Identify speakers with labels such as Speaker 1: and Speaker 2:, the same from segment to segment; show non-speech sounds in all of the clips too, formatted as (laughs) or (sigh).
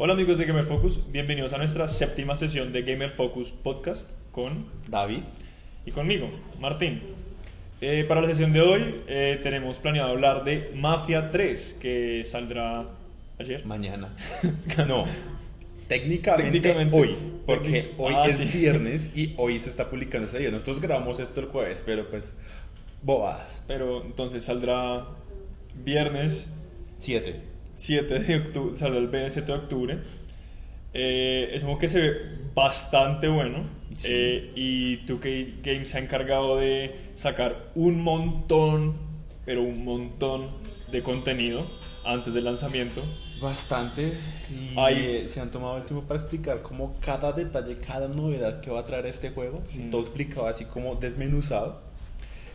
Speaker 1: Hola amigos de Gamer Focus, bienvenidos a nuestra séptima sesión de Gamer Focus Podcast con
Speaker 2: David
Speaker 1: y conmigo, Martín. Eh, para la sesión de hoy eh, tenemos planeado hablar de Mafia 3, que saldrá ayer.
Speaker 2: Mañana. (laughs) no. Técnicamente,
Speaker 1: Técnicamente.
Speaker 2: hoy, porque hoy
Speaker 1: Ah,
Speaker 2: es
Speaker 1: sí.
Speaker 2: viernes y (laughs) hoy se está publicando ese día. Nosotros grabamos esto el jueves, pero pues bobadas.
Speaker 1: Pero entonces saldrá viernes
Speaker 2: 7.
Speaker 1: 7 de octubre, saldrá el 7 de octubre. Eh, es como que se ve bastante bueno.
Speaker 2: Sí.
Speaker 1: Eh, y 2K Games se ha encargado de sacar un montón, pero un montón de contenido antes del lanzamiento.
Speaker 2: Bastante. Y
Speaker 1: Hay-
Speaker 2: eh, se han tomado el tiempo para explicar como cada detalle, cada novedad que va a traer este juego.
Speaker 1: Sí.
Speaker 2: Todo explicado así como desmenuzado.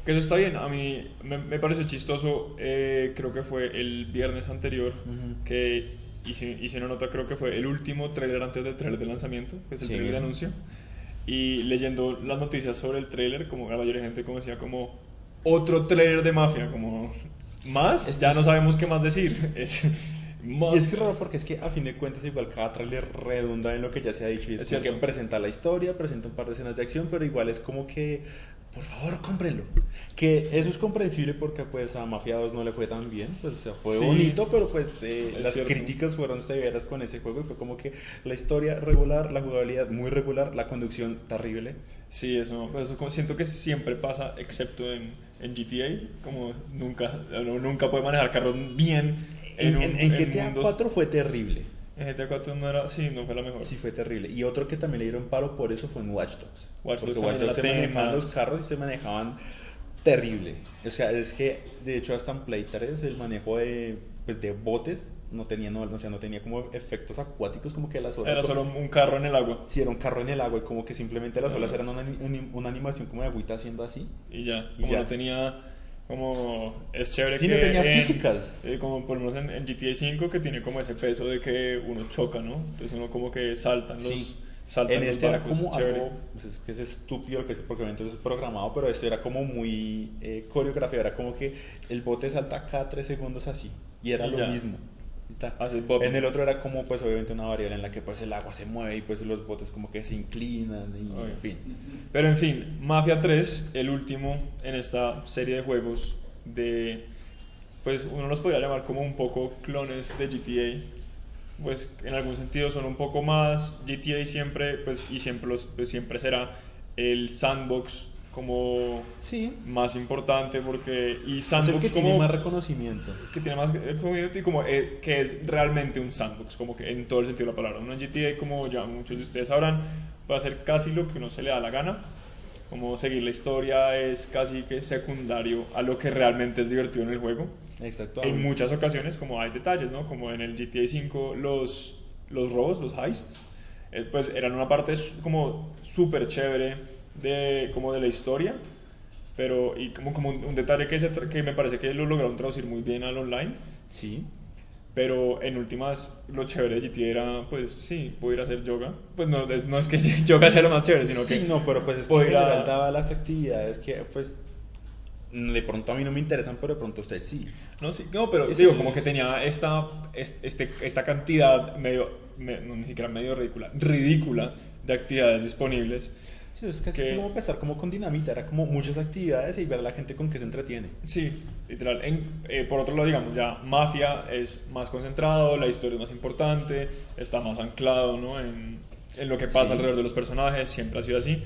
Speaker 1: Que eso está bien, a mí me, me pareció chistoso, eh, creo que fue el viernes anterior
Speaker 2: Ujú.
Speaker 1: que hice, hice una nota, creo que fue el último trailer antes del trailer de lanzamiento, que es el
Speaker 2: Sí.
Speaker 1: trailer de anuncio, y leyendo las noticias sobre el trailer, como la mayoría de gente como decía como otro trailer de mafia, como más,
Speaker 2: Es que
Speaker 1: ya no sabemos qué más decir. (laughs) Es, más-
Speaker 2: Y es que raro porque es que a fin de cuentas igual cada trailer redunda en lo que ya se ha dicho y es,
Speaker 1: Es
Speaker 2: como que presenta la historia, presenta un par de escenas de acción, pero igual es como que por favor cómprenlo. Que eso es comprensible porque pues a Mafia 2 no le fue tan bien, pues o sea, fue
Speaker 1: Sí.
Speaker 2: bonito, pero pues eh, las
Speaker 1: cierto.
Speaker 2: críticas fueron severas con ese juego y fue como que la historia regular, la jugabilidad muy regular, la conducción terrible.
Speaker 1: Sí, eso, eso como siento que siempre pasa, excepto en, en GTA, como nunca, nunca puede manejar carros bien.
Speaker 2: En,
Speaker 1: un-
Speaker 2: en- en
Speaker 1: en
Speaker 2: GTA
Speaker 1: mundos-
Speaker 2: 4 fue terrible.
Speaker 1: GTA 4 no era, sí, no fue la mejor.
Speaker 2: Sí, fue terrible. Y otro que también le dieron palo por eso fue en Watch Dogs.
Speaker 1: Watch Dogs
Speaker 2: Porque Watch Dogs se manejaban
Speaker 1: más.
Speaker 2: los carros y se manejaban terrible. O sea, es que de hecho hasta en Play 3 el manejo de, pues, de botes no tenía, no, o sea, no tenía como efectos acuáticos como que las olas.
Speaker 1: Era solo un carro en el agua
Speaker 2: Sí, era un carro en el agua y como que simplemente las olas eran una, una- una animación como de agüita haciendo así.
Speaker 1: y ya.
Speaker 2: Y
Speaker 1: Como
Speaker 2: ya.
Speaker 1: no tenía, como es chévere
Speaker 2: Sí,
Speaker 1: que
Speaker 2: no tenía
Speaker 1: en-
Speaker 2: físicas.
Speaker 1: eh, como por lo menos en, en GTA 5 que tiene como ese peso de que uno choca, ¿no? Entonces uno como que saltan los,
Speaker 2: Sí.
Speaker 1: saltan
Speaker 2: En
Speaker 1: los
Speaker 2: este era como
Speaker 1: es chévere.
Speaker 2: algo, pues, es que es estúpido lo que porque obviamente eso es programado, pero esto era como muy eh, coreografiado, era como que el bote salta cada tres segundos así, y era
Speaker 1: Y
Speaker 2: lo
Speaker 1: ya.
Speaker 2: mismo. Está.
Speaker 1: El bob.
Speaker 2: En el otro era como pues obviamente una variable en la que pues el agua se mueve y pues los botes como que se inclinan y
Speaker 1: Ay.
Speaker 2: en fin.
Speaker 1: Pero en fin, Mafia 3, el último en esta serie de juegos de, pues uno los podría llamar como un poco clones de GTA. Pues en algún sentido son un poco más GTA siempre, pues y siempre los, pues, siempre será el sandbox como
Speaker 2: Sí.
Speaker 1: más importante porque y sandbox
Speaker 2: que
Speaker 1: como
Speaker 2: tiene más reconocimiento.
Speaker 1: que tiene más eh, community como eh, que es realmente un sandbox como que en todo el sentido de la palabra una GTA como ya muchos de ustedes sabrán a ser casi lo que uno se le da la gana como seguir la historia es casi que secundario a lo que realmente es divertido en el juego
Speaker 2: Exacto.
Speaker 1: en muchas ocasiones como hay detalles no como en el GTA 5 los los robos los heists eh, pues eran una parte como súper chévere de como de la historia pero y como, como un, un detalle que, se que me parece que lo lograron traducir muy bien al online
Speaker 2: Sí.
Speaker 1: pero en últimas lo chévere de GTA era pues sí puedo ir a hacer yoga pues no, es- no es que (laughs) yoga sea lo más chévere sino
Speaker 2: sí,
Speaker 1: que
Speaker 2: no, pero pues es que
Speaker 1: puedo
Speaker 2: en
Speaker 1: ir a-
Speaker 2: general daba las actividades que pues de pronto a mí no me interesan, pero de pronto a usted sí.
Speaker 1: No, sí, no, pero
Speaker 2: Es
Speaker 1: digo,
Speaker 2: el-
Speaker 1: como que tenía esta, es- este, esta cantidad medio, me- no, ni siquiera medio ridícula, ridícula de actividades disponibles.
Speaker 2: Sí, es casi
Speaker 1: Que-
Speaker 2: como empezar como con dinamita, era como muchas actividades y ver a la gente con que se entretiene.
Speaker 1: Sí, literal. En- eh, por otro lado, digamos, ya Mafia es más concentrado, la historia es más importante, está más anclado ¿no? en, en lo que pasa
Speaker 2: Sí.
Speaker 1: alrededor de los personajes, siempre ha sido así.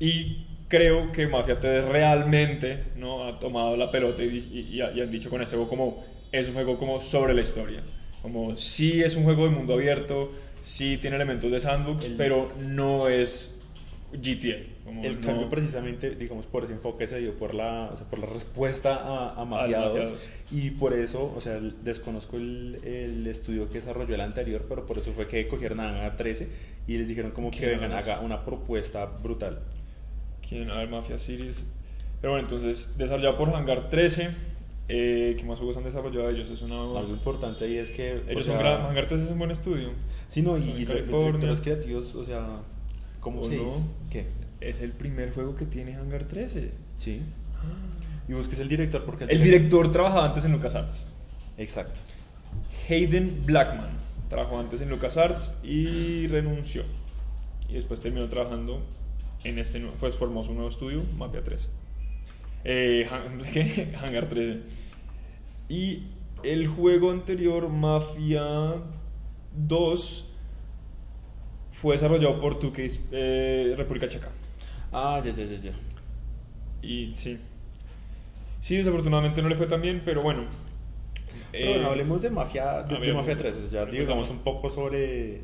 Speaker 1: Y creo que Mafia 3 realmente ¿no? ha tomado la pelota y, y- y y han dicho con ese juego como es un juego como sobre la historia. Como sí es un juego de mundo abierto, sí tiene elementos de sandbox,
Speaker 2: El-
Speaker 1: pero no es GTA. Como
Speaker 2: El
Speaker 1: no-
Speaker 2: cambio precisamente, digamos, por ese enfoque se dio por la, o sea, por la respuesta a, a Mafia 2.
Speaker 1: Mafiados.
Speaker 2: Y por eso, o sea, desconozco el, el estudio que desarrolló el anterior, pero por eso fue que cogieron a Hangar 13 y les dijeron como que
Speaker 1: ¿Quién
Speaker 2: vengan, haga una propuesta brutal.
Speaker 1: ¿Quién? A ver, Mafia Series. Pero bueno, entonces, desarrollado por Hangar 13. Eh, ¿Qué más juegos han desarrollado ellos? Es una...
Speaker 2: Algo importante ahí es que... o
Speaker 1: Ellos
Speaker 2: sea,
Speaker 1: son gran... Hangar 13 es un buen estudio.
Speaker 2: Sí, no, y lo- los directores creativos, o sea, ¿cómo
Speaker 1: ¿O
Speaker 2: se
Speaker 1: no?
Speaker 2: ¿Qué?
Speaker 1: Es el primer juego que tiene Hangar 13.
Speaker 2: Sí. Y busques el director porque...
Speaker 1: El director trabajaba antes en LucasArts.
Speaker 2: Exacto.
Speaker 1: Hayden Blackman trabajó antes en LucasArts y renunció. Y después terminó trabajando en este nuevo, pues formó su nuevo estudio, Mafia 3. Eh, (laughs) ¿qué? Hangar 13. Y el juego anterior, Mafia 2, fue desarrollado por 2K eh, República Checa.
Speaker 2: Ah, ya, ya, ya, ya.
Speaker 1: Y sí. Sí, desafortunadamente no le fue tan bien, pero bueno.
Speaker 2: Pero
Speaker 1: Eh,
Speaker 2: bueno, hablemos de Mafia, de, de. Mafia 3, o sea,
Speaker 1: Hablemos.
Speaker 2: digamos un poco sobre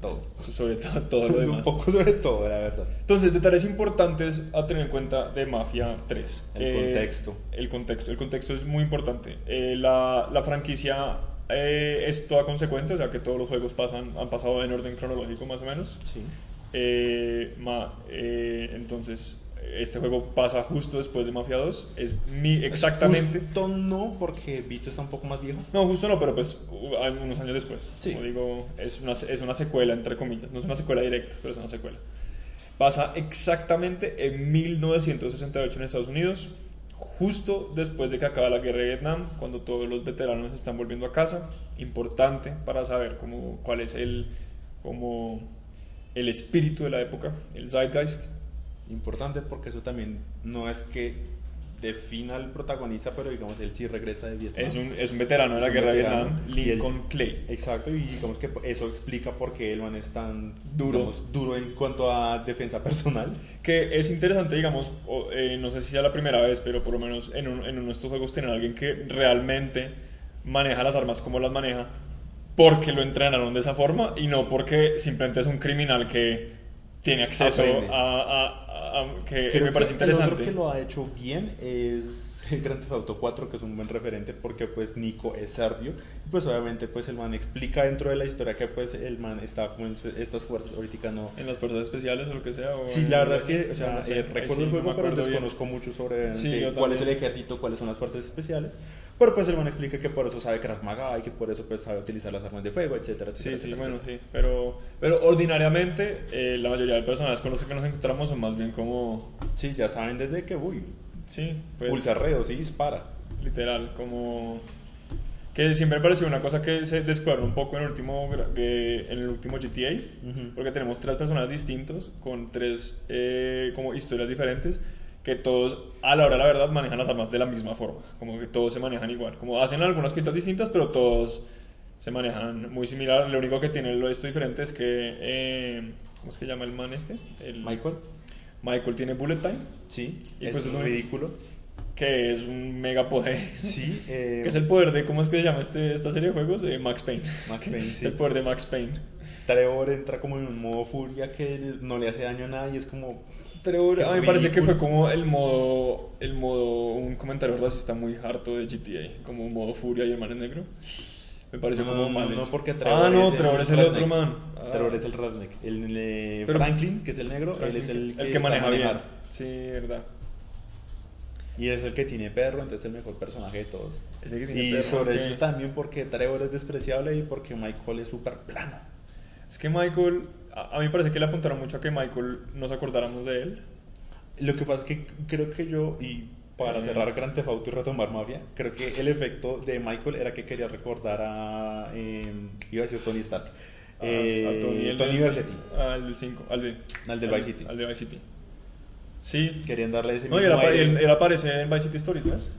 Speaker 2: todo. (laughs)
Speaker 1: sobre todo, todo lo (laughs)
Speaker 2: un
Speaker 1: demás.
Speaker 2: poco sobre todo, la verdad.
Speaker 1: Entonces, detalles importantes a tener en cuenta de Mafia 3.
Speaker 2: El contexto.
Speaker 1: El contexto. El contexto es muy importante. Eh, la, la franquicia eh, es toda consecuente, o sea que todos los juegos pasan, han pasado en orden cronológico más o menos.
Speaker 2: Sí.
Speaker 1: Eh, ma- eh, entonces, este juego pasa justo después de Mafia 2. Es mi, exactamente.
Speaker 2: Justo no, porque Vito está un poco más viejo.
Speaker 1: No, justo no, pero pues unos años después.
Speaker 2: Sí.
Speaker 1: Como digo, es una, es una secuela, entre comillas. No es una secuela directa, pero es una secuela. Pasa exactamente en 1968 en Estados Unidos, justo después de que acaba la guerra de Vietnam, cuando todos los veteranos están volviendo a casa. Importante para saber cómo, cuál es el, el espíritu de la época, el zeitgeist.
Speaker 2: Importante porque eso también no es que defina al protagonista, pero digamos, él sí regresa de Vietnam.
Speaker 1: Es un, es un veterano de la guerra de
Speaker 2: veterano.
Speaker 1: Vietnam,
Speaker 2: Y él-
Speaker 1: Lincoln Clay.
Speaker 2: Exacto, y digamos que eso explica por qué el man es tan
Speaker 1: Duro.
Speaker 2: digamos, duro en cuanto a defensa personal.
Speaker 1: Que es interesante, digamos, o, eh, no sé si sea la primera vez, pero por lo menos en, un- en uno de estos juegos tener a alguien que realmente maneja las armas como las maneja, porque lo entrenaron de esa forma y no porque simplemente es un criminal que tiene acceso a, a- a- que
Speaker 2: Creo
Speaker 1: me parece
Speaker 2: que El
Speaker 1: interesante.
Speaker 2: otro que lo ha hecho bien es (laughs) Grand Theft Auto 4, que es un buen referente porque pues Nico es serbio. Pues obviamente pues el man explica dentro de la historia que pues el man está como en estas fuerzas, ahorita no...
Speaker 1: En las fuerzas especiales o lo que sea. o
Speaker 2: Sí, la verdad es que, o sea,
Speaker 1: no sé,
Speaker 2: eh, recuerdo
Speaker 1: sí,
Speaker 2: el
Speaker 1: no
Speaker 2: juego,
Speaker 1: me
Speaker 2: pero
Speaker 1: bien.
Speaker 2: desconozco mucho sobre
Speaker 1: Sí,
Speaker 2: cuál es el ejército, cuáles son las fuerzas especiales. Pero pues el man explica que por eso sabe Krav Maga y que por eso pues sabe utilizar las armas de fuego, etcétera,
Speaker 1: Sí,
Speaker 2: etcétera.
Speaker 1: sí,
Speaker 2: etcétera,
Speaker 1: bueno,
Speaker 2: etcétera.
Speaker 1: sí. Pero, pero ordinariamente eh, la mayoría de personas con los que nos encontramos son más bien como...
Speaker 2: Sí, ya saben desde que, uy,
Speaker 1: Sí, pues...
Speaker 2: pulsarreo, sí, dispara.
Speaker 1: literal, como que siempre me pareció una cosa que se descuadró un poco en el último, en el último GTA,
Speaker 2: Ujú.
Speaker 1: porque tenemos tres personajes distintos con tres eh, como historias diferentes que todos a la hora de la verdad manejan las armas de la misma forma, como que todos se manejan igual, como hacen algunas cositas distintas, pero todos se manejan muy similar. Lo único que tiene lo esto diferente es que eh, ¿cómo es que llama el man este? El,
Speaker 2: Michael,
Speaker 1: Michael tiene bullet time,
Speaker 2: sí,
Speaker 1: Y
Speaker 2: es
Speaker 1: pues es un-
Speaker 2: ridículo.
Speaker 1: que es un mega poder.
Speaker 2: Sí, (laughs) eh,
Speaker 1: Que es el poder de, ¿cómo es que se llama este, esta serie de juegos? Eh, Max Payne.
Speaker 2: Max Payne, (laughs) sí.
Speaker 1: El poder de Max Payne.
Speaker 2: Trevor entra como en un modo furia que no le hace daño a nadie, es como...
Speaker 1: Trevor, a mí me parece que fue como el modo, el modo, un comentario racista muy harto de GTA, como un modo furia y el man es negro. Me pareció
Speaker 2: No,
Speaker 1: como
Speaker 2: no,
Speaker 1: mal
Speaker 2: no, porque Trevor
Speaker 1: Ah, no,
Speaker 2: es el
Speaker 1: Trevor es el
Speaker 2: redneck.
Speaker 1: otro man. Ah.
Speaker 2: Trevor es el redneck. El, eh,
Speaker 1: Pero-
Speaker 2: Franklin, que es el negro, él es el que,
Speaker 1: el que maneja bien. Sí, verdad.
Speaker 2: Y es el que tiene perro, entonces es el mejor personaje de todos.
Speaker 1: Ese que tiene
Speaker 2: Y
Speaker 1: perro,
Speaker 2: sobre
Speaker 1: que-
Speaker 2: eso también porque Trevor es despreciable y porque Michael es súper plano.
Speaker 1: Es que Michael, a, a mí me parece que le apuntaron mucho a que Michael nos acordáramos de él.
Speaker 2: Lo que pasa es que creo que yo, y para cerrar Grand Theft Auto y retomar Mafia, creo que el efecto de Michael era que quería recordar a... eh, iba a decir Tony Stark. Eh,
Speaker 1: a Tony, el
Speaker 2: Tony
Speaker 1: del-
Speaker 2: Versetti.
Speaker 1: Al del 5, al de...
Speaker 2: Al del Vice City.
Speaker 1: Al de Vice City. Sí,
Speaker 2: Querían darle ese
Speaker 1: No, y él,
Speaker 2: mismo
Speaker 1: apa-
Speaker 2: aire.
Speaker 1: él- él aparece en Vice City Stories, ¿ves?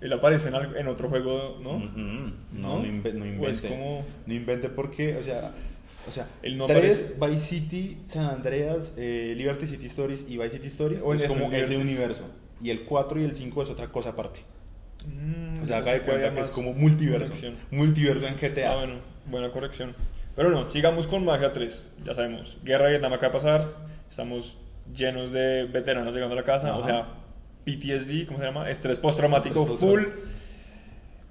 Speaker 1: Él aparece en, en otro juego, ¿no?
Speaker 2: Mm,
Speaker 1: ¿No?
Speaker 2: No, no, inve- no
Speaker 1: Pues
Speaker 2: invente.
Speaker 1: como-
Speaker 2: No invente porque, o sea, o sea,
Speaker 1: Él no
Speaker 2: tres Vice City, San Andreas, eh, Liberty City Stories y Vice City Stories
Speaker 1: O
Speaker 2: es como ese universo. Y el 4 y el 5 es otra cosa aparte.
Speaker 1: Mm,
Speaker 2: O sea, haga de cuenta que es como multiverso.
Speaker 1: conexión.
Speaker 2: Multiverso en GTA.
Speaker 1: Ah, bueno, buena corrección. Pero no, sigamos con Mafia 3. Ya sabemos, guerra de Vietnam acaba de pasar. Estamos llenos de veteranos llegando a la casa, o
Speaker 2: Ajá.
Speaker 1: sea, PTSD, ¿cómo se llama? Estrés postraumático
Speaker 2: Estrés
Speaker 1: full.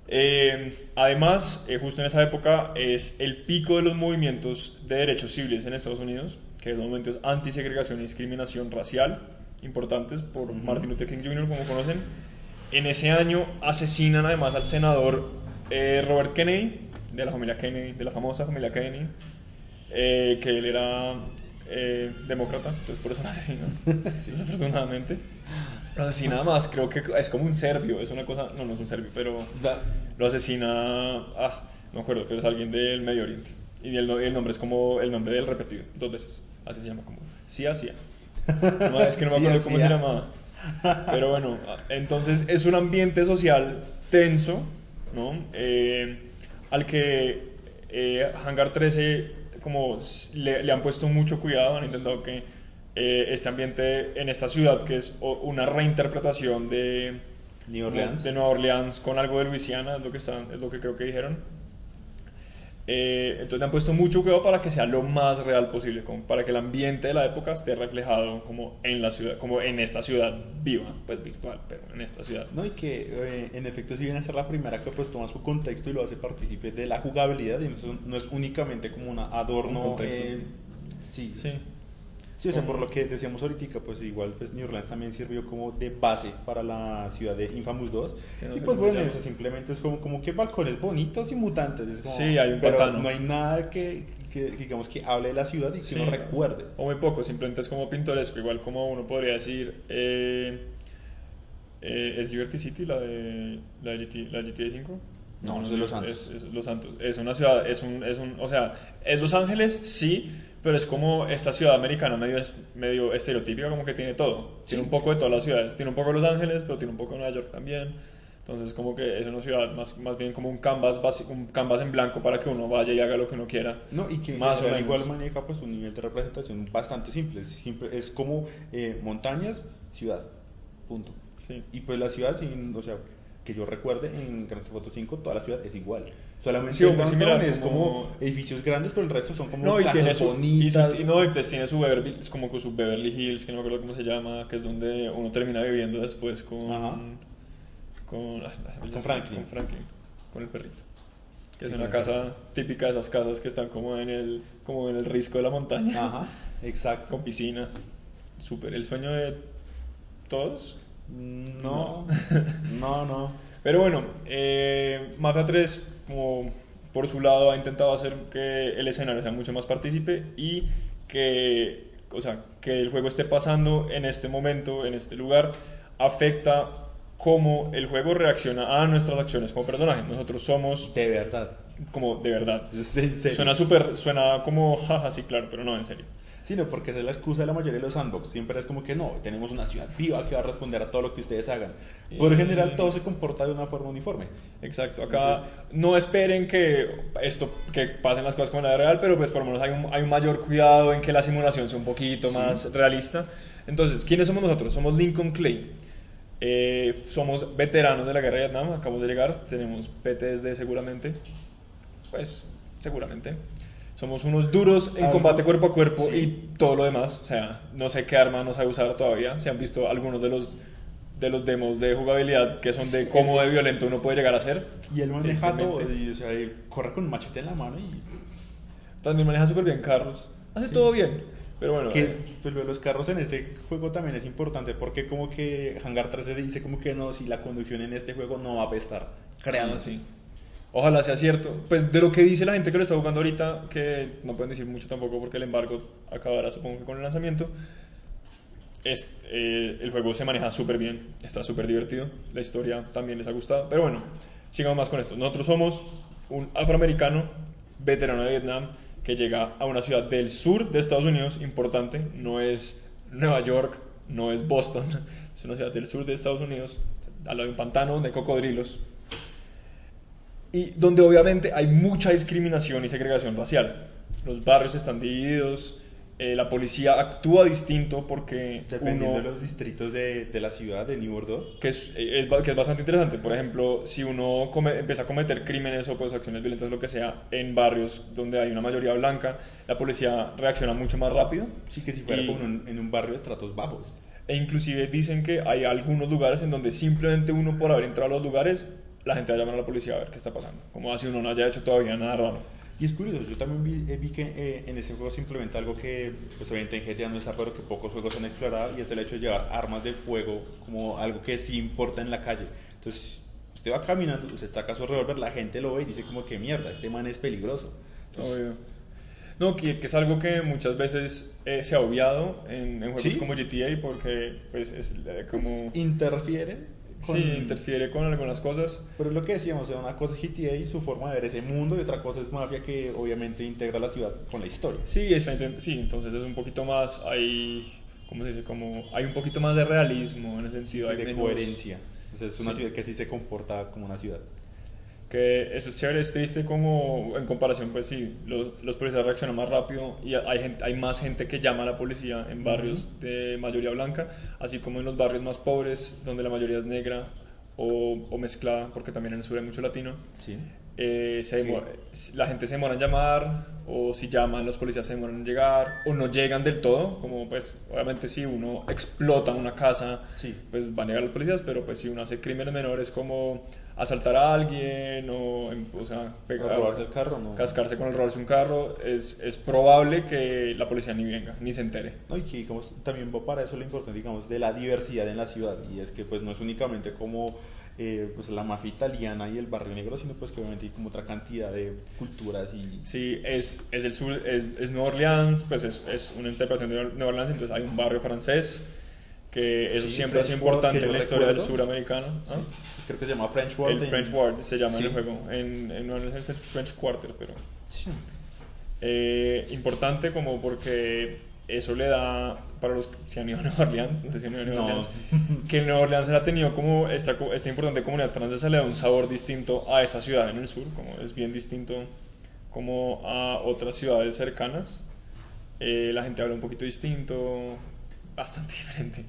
Speaker 1: Eh, además, eh, justo en esa época es el pico de los movimientos de derechos civiles en Estados Unidos, que son movimientos antisegregación y discriminación racial importantes por Martin Luther King Jr., como conocen. En ese año asesinan además al senador eh, Robert Kennedy, de la familia Kennedy, de la famosa familia Kennedy, eh, que él era eh, demócrata, entonces por eso lo asesinan, (laughs) desafortunadamente. Lo asesina además, creo que es como un serbio, es una cosa, no, no es un serbio, pero lo asesina, ah, no me acuerdo, pero es alguien del Medio Oriente. Y el, el nombre es como el nombre del repetido, dos veces. Así se llama, como Sia Sia. No, es que no me acuerdo cómo
Speaker 2: Sia.
Speaker 1: se llamaba. Pero bueno, entonces es un ambiente social tenso, ¿no? Eh, al que eh, Hangar 13 como le, le han puesto mucho cuidado, han intentado que eh, este ambiente en esta ciudad, que es una reinterpretación de,
Speaker 2: New Orleans.
Speaker 1: de Nueva Orleans con algo de Luisiana, es lo que, están, es lo que creo que dijeron. Eh, entonces le han puesto mucho cuidado para que sea lo más real posible, como para que el ambiente de la época esté reflejado como en la ciudad, como en esta ciudad viva, pues virtual, pero en esta ciudad.
Speaker 2: No, y que eh, en efecto si viene a ser la primera que pues toma su contexto y lo hace partícipe de la jugabilidad y no, es- no es únicamente como un adorno.
Speaker 1: Un contexto.
Speaker 2: eh, sí.
Speaker 1: Sí.
Speaker 2: Sí, o sea, por lo que decíamos ahorita, pues igual pues New Orleans también sirvió como de base para la ciudad de Infamous 2.
Speaker 1: Que no
Speaker 2: y pues bueno, eso simplemente es como, como que balcones bonitos y mutantes. es como-
Speaker 1: Sí, hay un
Speaker 2: pero no hay nada que, que, digamos que hable de la ciudad y que
Speaker 1: Sí.
Speaker 2: uno recuerde.
Speaker 1: O muy poco, simplemente es como pintoresco, igual como uno podría decir, eh, eh, ¿es Liberty City la de la de GT la GTA 5?
Speaker 2: No, es de Los Santos.
Speaker 1: Es, es Los Santos. Es una ciudad, es un, es un, o sea, es Los Ángeles, sí, pero es como esta ciudad americana medio, medio estereotípica, como que tiene todo. Tiene
Speaker 2: Sí.
Speaker 1: un poco de todas las ciudades. Tiene un poco de Los Ángeles, pero tiene un poco de Nueva York también. Entonces, como que es una ciudad más, más bien como un canvas, un canvas en blanco para que uno vaya y haga lo que uno quiera.
Speaker 2: No, y que
Speaker 1: Más o menos.
Speaker 2: igual maneja pues un nivel de representación bastante simple. Es, simple- es como eh, montañas, ciudad. Punto.
Speaker 1: Sí.
Speaker 2: Y pues la ciudad, sin, o sea, que yo recuerde, en Grand Theft Auto 5 toda la ciudad es igual. Solamente
Speaker 1: Sí,
Speaker 2: el
Speaker 1: pues,
Speaker 2: downtown
Speaker 1: similar,
Speaker 2: es como...
Speaker 1: como-
Speaker 2: edificios grandes, pero el resto son como
Speaker 1: No, y
Speaker 2: casas
Speaker 1: tiene su, y,
Speaker 2: bonitas.
Speaker 1: su- y no, y pues tiene su Beverly, es como con su Beverly Hills, que no me acuerdo cómo se llama, que es donde uno termina viviendo después con
Speaker 2: Ajá.
Speaker 1: con,
Speaker 2: Con Franklin.
Speaker 1: con Franklin, con el perrito. Que es
Speaker 2: Sí,
Speaker 1: una
Speaker 2: con el
Speaker 1: casa típica de esas casas que están como en el como en el risco de la montaña,
Speaker 2: Ajá, exacto.
Speaker 1: con piscina. Súper, el sueño de todos.
Speaker 2: Mm, No, (laughs) no, no.
Speaker 1: Pero bueno, eh, Mafia 3, como por su lado, ha intentado hacer que el escenario sea mucho más partícipe y que, o sea, que el juego esté pasando en este momento, en este lugar, afecta cómo el juego reacciona a nuestras acciones como personajes. Nosotros somos
Speaker 2: De verdad.
Speaker 1: como de verdad. (laughs) Suena súper, suena como, jaja, sí, claro, pero no, en serio.
Speaker 2: Sí, no, porque es la excusa de la mayoría de los sandbox. Siempre es como que no, tenemos una ciudad viva que va a responder a todo lo que ustedes hagan. Por general, todo se comporta de una forma uniforme.
Speaker 1: Exacto, acá no esperen que esto que pasen las cosas como en la real, pero pues por lo menos hay un, hay un mayor cuidado en que la simulación sea un poquito
Speaker 2: Sí.
Speaker 1: más realista. Entonces, ¿quiénes somos nosotros? Somos Lincoln Clay. Eh, somos veteranos de la guerra de Vietnam, acabamos de llegar, tenemos PTSD seguramente, pues seguramente. Somos unos duros en combate cuerpo a cuerpo
Speaker 2: sí.
Speaker 1: y todo lo demás. O sea, no sé qué arma no sabe usar todavía. Se han visto algunos de los, de los demos de jugabilidad que son de
Speaker 2: Sí.
Speaker 1: cómo de violento uno puede llegar a ser.
Speaker 2: Y él maneja todo, y, o sea, corre con un machete en la mano y...
Speaker 1: También maneja súper bien carros. Hace
Speaker 2: Sí.
Speaker 1: todo bien. Pero bueno,
Speaker 2: Que
Speaker 1: eh,
Speaker 2: pues, los carros en este juego también es importante porque como que Hangar 13 dice como que no, si la conducción en este juego no va a apestar. Créanlo.
Speaker 1: Sí. Ojalá sea cierto. Pues de lo que dice la gente que lo está jugando ahorita, que no pueden decir mucho tampoco porque el embargo acabará supongo que con el lanzamiento. Es, eh, el juego se maneja súper bien, está súper divertido, la historia también les ha gustado. Pero bueno, sigamos más con esto. Nosotros somos un afroamericano veterano de Vietnam que llega a una ciudad del sur de Estados Unidos, importante, no es Nueva York, no es Boston, (laughs) es una ciudad del sur de Estados Unidos, al lado de un pantano hay cocodrilos, y donde obviamente hay mucha discriminación y segregación racial. Los barrios están divididos, eh, la policía actúa distinto porque
Speaker 2: Dependiendo
Speaker 1: uno,
Speaker 2: de los distritos de, de la ciudad, de New Bordeaux.
Speaker 1: que es, es ba- que es bastante interesante. Por ejemplo, si uno come- empieza a cometer crímenes o pues acciones violentas, lo que sea, en barrios donde hay una mayoría blanca, la policía reacciona mucho más rápido.
Speaker 2: Sí, que si fuera
Speaker 1: Y-
Speaker 2: como en un, en un barrio de estratos bajos.
Speaker 1: E inclusive dicen que hay algunos lugares en donde simplemente uno por haber entrado a los lugares, la gente va a llamar a la policía a ver qué está pasando. Como así uno no haya hecho todavía nada raro.
Speaker 2: Y es curioso, yo también vi, eh, vi que eh, en ese juego se implementa algo que, pues obviamente en GTA no está, pero que pocos juegos han explorado, y es el hecho de llevar armas de fuego como algo que sí importa en la calle. Entonces, usted va caminando, usted saca su revólver, la gente lo ve y dice como que mierda, este man es peligroso. Entonces,
Speaker 1: Obvio. No, que, que es algo que muchas veces eh, se ha obviado en, en juegos
Speaker 2: Sí.
Speaker 1: como GTA porque pues es eh, como...
Speaker 2: interfiere con-
Speaker 1: Sí, interfiere con algunas cosas.
Speaker 2: Pero es lo que decíamos, o sea, una cosa es GTA y su forma de ver ese mundo, y otra cosa es Mafia que obviamente integra la ciudad con la historia.
Speaker 1: Sí, es, sí, entonces es un poquito más, hay, ¿cómo se dice? Como, hay un poquito más de realismo en el sentido,
Speaker 2: Y
Speaker 1: hay
Speaker 2: de
Speaker 1: menos-
Speaker 2: coherencia. Sea, es una
Speaker 1: Sí.
Speaker 2: ciudad que sí se comporta como una ciudad.
Speaker 1: Que eso es chévere, es triste como en comparación, pues sí, los, los policías reaccionan más rápido y hay, gente, hay más gente que llama a la policía en barrios de mayoría blanca, así como en los barrios más pobres, donde la mayoría es negra o, o mezclada, porque también en el sur hay mucho latino.
Speaker 2: Sí.
Speaker 1: eh, se demora- la gente se demora en llamar, o si llaman, los policías se demoran en llegar, o no llegan del todo, como pues obviamente si uno explota una casa,
Speaker 2: Sí.
Speaker 1: pues van a llegar los policías, pero pues si uno hace crímenes menores como asaltar a alguien o, em, o sea, pegar,
Speaker 2: robarse el carro, ¿no?
Speaker 1: cascarse con el robarse un carro, es, es probable que la policía ni venga, ni se entere.
Speaker 2: No, y que digamos, también va para eso lo importante, digamos, de la diversidad en la ciudad. Y es que pues no es únicamente como eh, pues, la mafia italiana y el barrio negro, sino pues que obviamente hay como otra cantidad de culturas y...
Speaker 1: Sí, es, es el sur, es, es Nueva Orleans, pues es, es una interpretación de Nueva Orleans, entonces hay un barrio francés, que eso
Speaker 2: Sí,
Speaker 1: siempre
Speaker 2: French Ward,
Speaker 1: importante en la historia del
Speaker 2: recuerdo.
Speaker 1: sur americano. ¿ah?
Speaker 2: Creo que se llama French World.
Speaker 1: El
Speaker 2: en-
Speaker 1: French Ward se llama en el
Speaker 2: Sí.
Speaker 1: juego, en, en Orleans es el French Quarter, pero...
Speaker 2: Sí.
Speaker 1: Eh, importante como porque eso le da, para los si han ido a Nueva Orleans, no sé si han ido a Nueva
Speaker 2: No.
Speaker 1: Orleans, que Nueva Orleans ha tenido como esta, esta importante comunidad francesa le da un sabor distinto a esa ciudad en el sur, como es bien distinto como a otras ciudades cercanas. Eh, la gente habla un poquito distinto, bastante (laughs) diferente.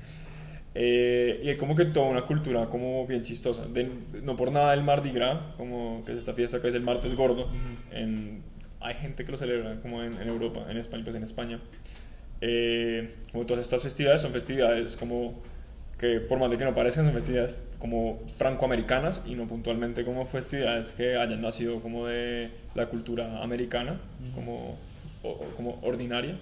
Speaker 1: Eh, y hay como que toda una cultura como bien chistosa. De- no por nada el Mardi Gras, como que es esta fiesta que es el martes gordo. en, hay gente que lo celebra como en, en Europa, en España, pues en España. Eh, como todas estas festividades son festividades como que por más de que no parezcan son festividades como francoamericanas y no puntualmente como festividades que hayan nacido como de la cultura americana, como, o- o como ordinaria.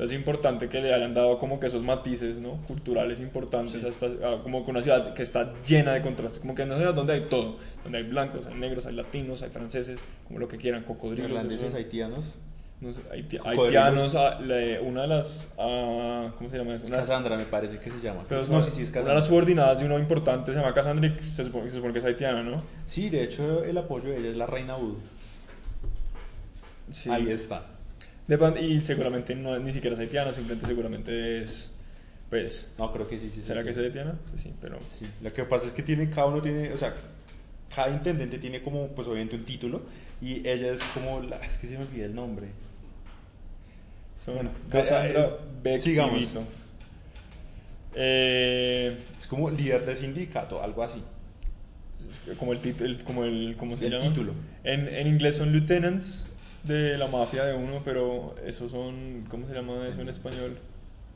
Speaker 1: Entonces es importante que le hayan dado como que esos matices ¿no? culturales importantes, a como que una ciudad que está llena de contrastes, como que una ciudad donde hay todo, donde hay blancos, hay negros, hay latinos, hay franceses, como lo que quieran, cocodrilos.
Speaker 2: Irlandeses, haitianos.
Speaker 1: no sé, haiti- haitianos, ah, una de las, ah, ¿cómo se llama eso?
Speaker 2: Es
Speaker 1: Unas-
Speaker 2: Cassandra me parece que se llama.
Speaker 1: pero
Speaker 2: no,
Speaker 1: es
Speaker 2: sí, sí, es
Speaker 1: una de
Speaker 2: Cassandra.
Speaker 1: las subordinadas de uno importante se llama Cassandra y se supone, se supone que es haitiana, ¿no?
Speaker 2: Sí, de hecho el apoyo de ella es la reina Wood.
Speaker 1: Sí.
Speaker 2: Ahí está.
Speaker 1: De y seguramente no, ni siquiera es haitiana, simplemente seguramente es, pues,
Speaker 2: No, creo que sí, sí.
Speaker 1: ¿será
Speaker 2: sí,
Speaker 1: que es haitiana? Pues sí, pero...
Speaker 2: Sí, lo que pasa es que tiene, cada uno tiene, o sea, cada intendente tiene como, pues obviamente un título y ella es como, la, es que se me olvida el nombre.
Speaker 1: Son
Speaker 2: Bueno,
Speaker 1: Cassandra,
Speaker 2: eh,
Speaker 1: Beck
Speaker 2: sigamos.
Speaker 1: y Vito. Eh,
Speaker 2: Es como líder de sindicato, algo así.
Speaker 1: es como el título, como el, ¿cómo se
Speaker 2: El
Speaker 1: llama?
Speaker 2: título.
Speaker 1: En, en inglés son lieutenants de la mafia de uno, pero esos son, ¿cómo se llama eso en español?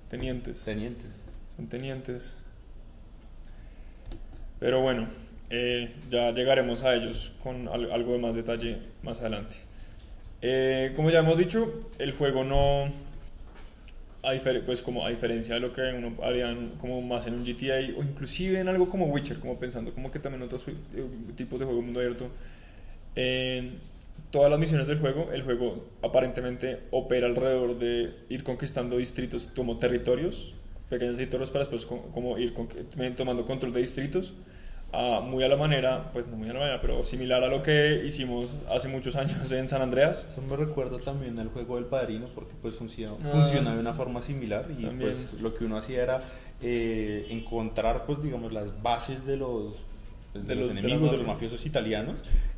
Speaker 1: Tenientes.
Speaker 2: Tenientes.
Speaker 1: Son tenientes. Pero bueno, eh, ya llegaremos a ellos con al- algo de más detalle más adelante. Eh, como ya hemos dicho, el juego no, a difer- pues como a diferencia de lo que uno harían como más en un GTA o inclusive en algo como Witcher, como pensando como que también otros eh, tipos de juego mundo abierto, en todas las misiones del juego, el juego aparentemente opera alrededor de ir conquistando distritos como territorios, pequeños territorios para después co- como ir con- tomando control de distritos, ah, muy a la manera, pues no muy a la manera, pero similar a lo que hicimos hace muchos años en San Andreas.
Speaker 2: Eso me recuerda también al juego del padrino porque pues funciona,
Speaker 1: Ah.
Speaker 2: funciona de una forma similar y
Speaker 1: También.
Speaker 2: pues lo que uno hacía era eh, encontrar pues digamos las bases de los pues, de,
Speaker 1: De
Speaker 2: los
Speaker 1: los-
Speaker 2: enemigos, de los mafiosos italianos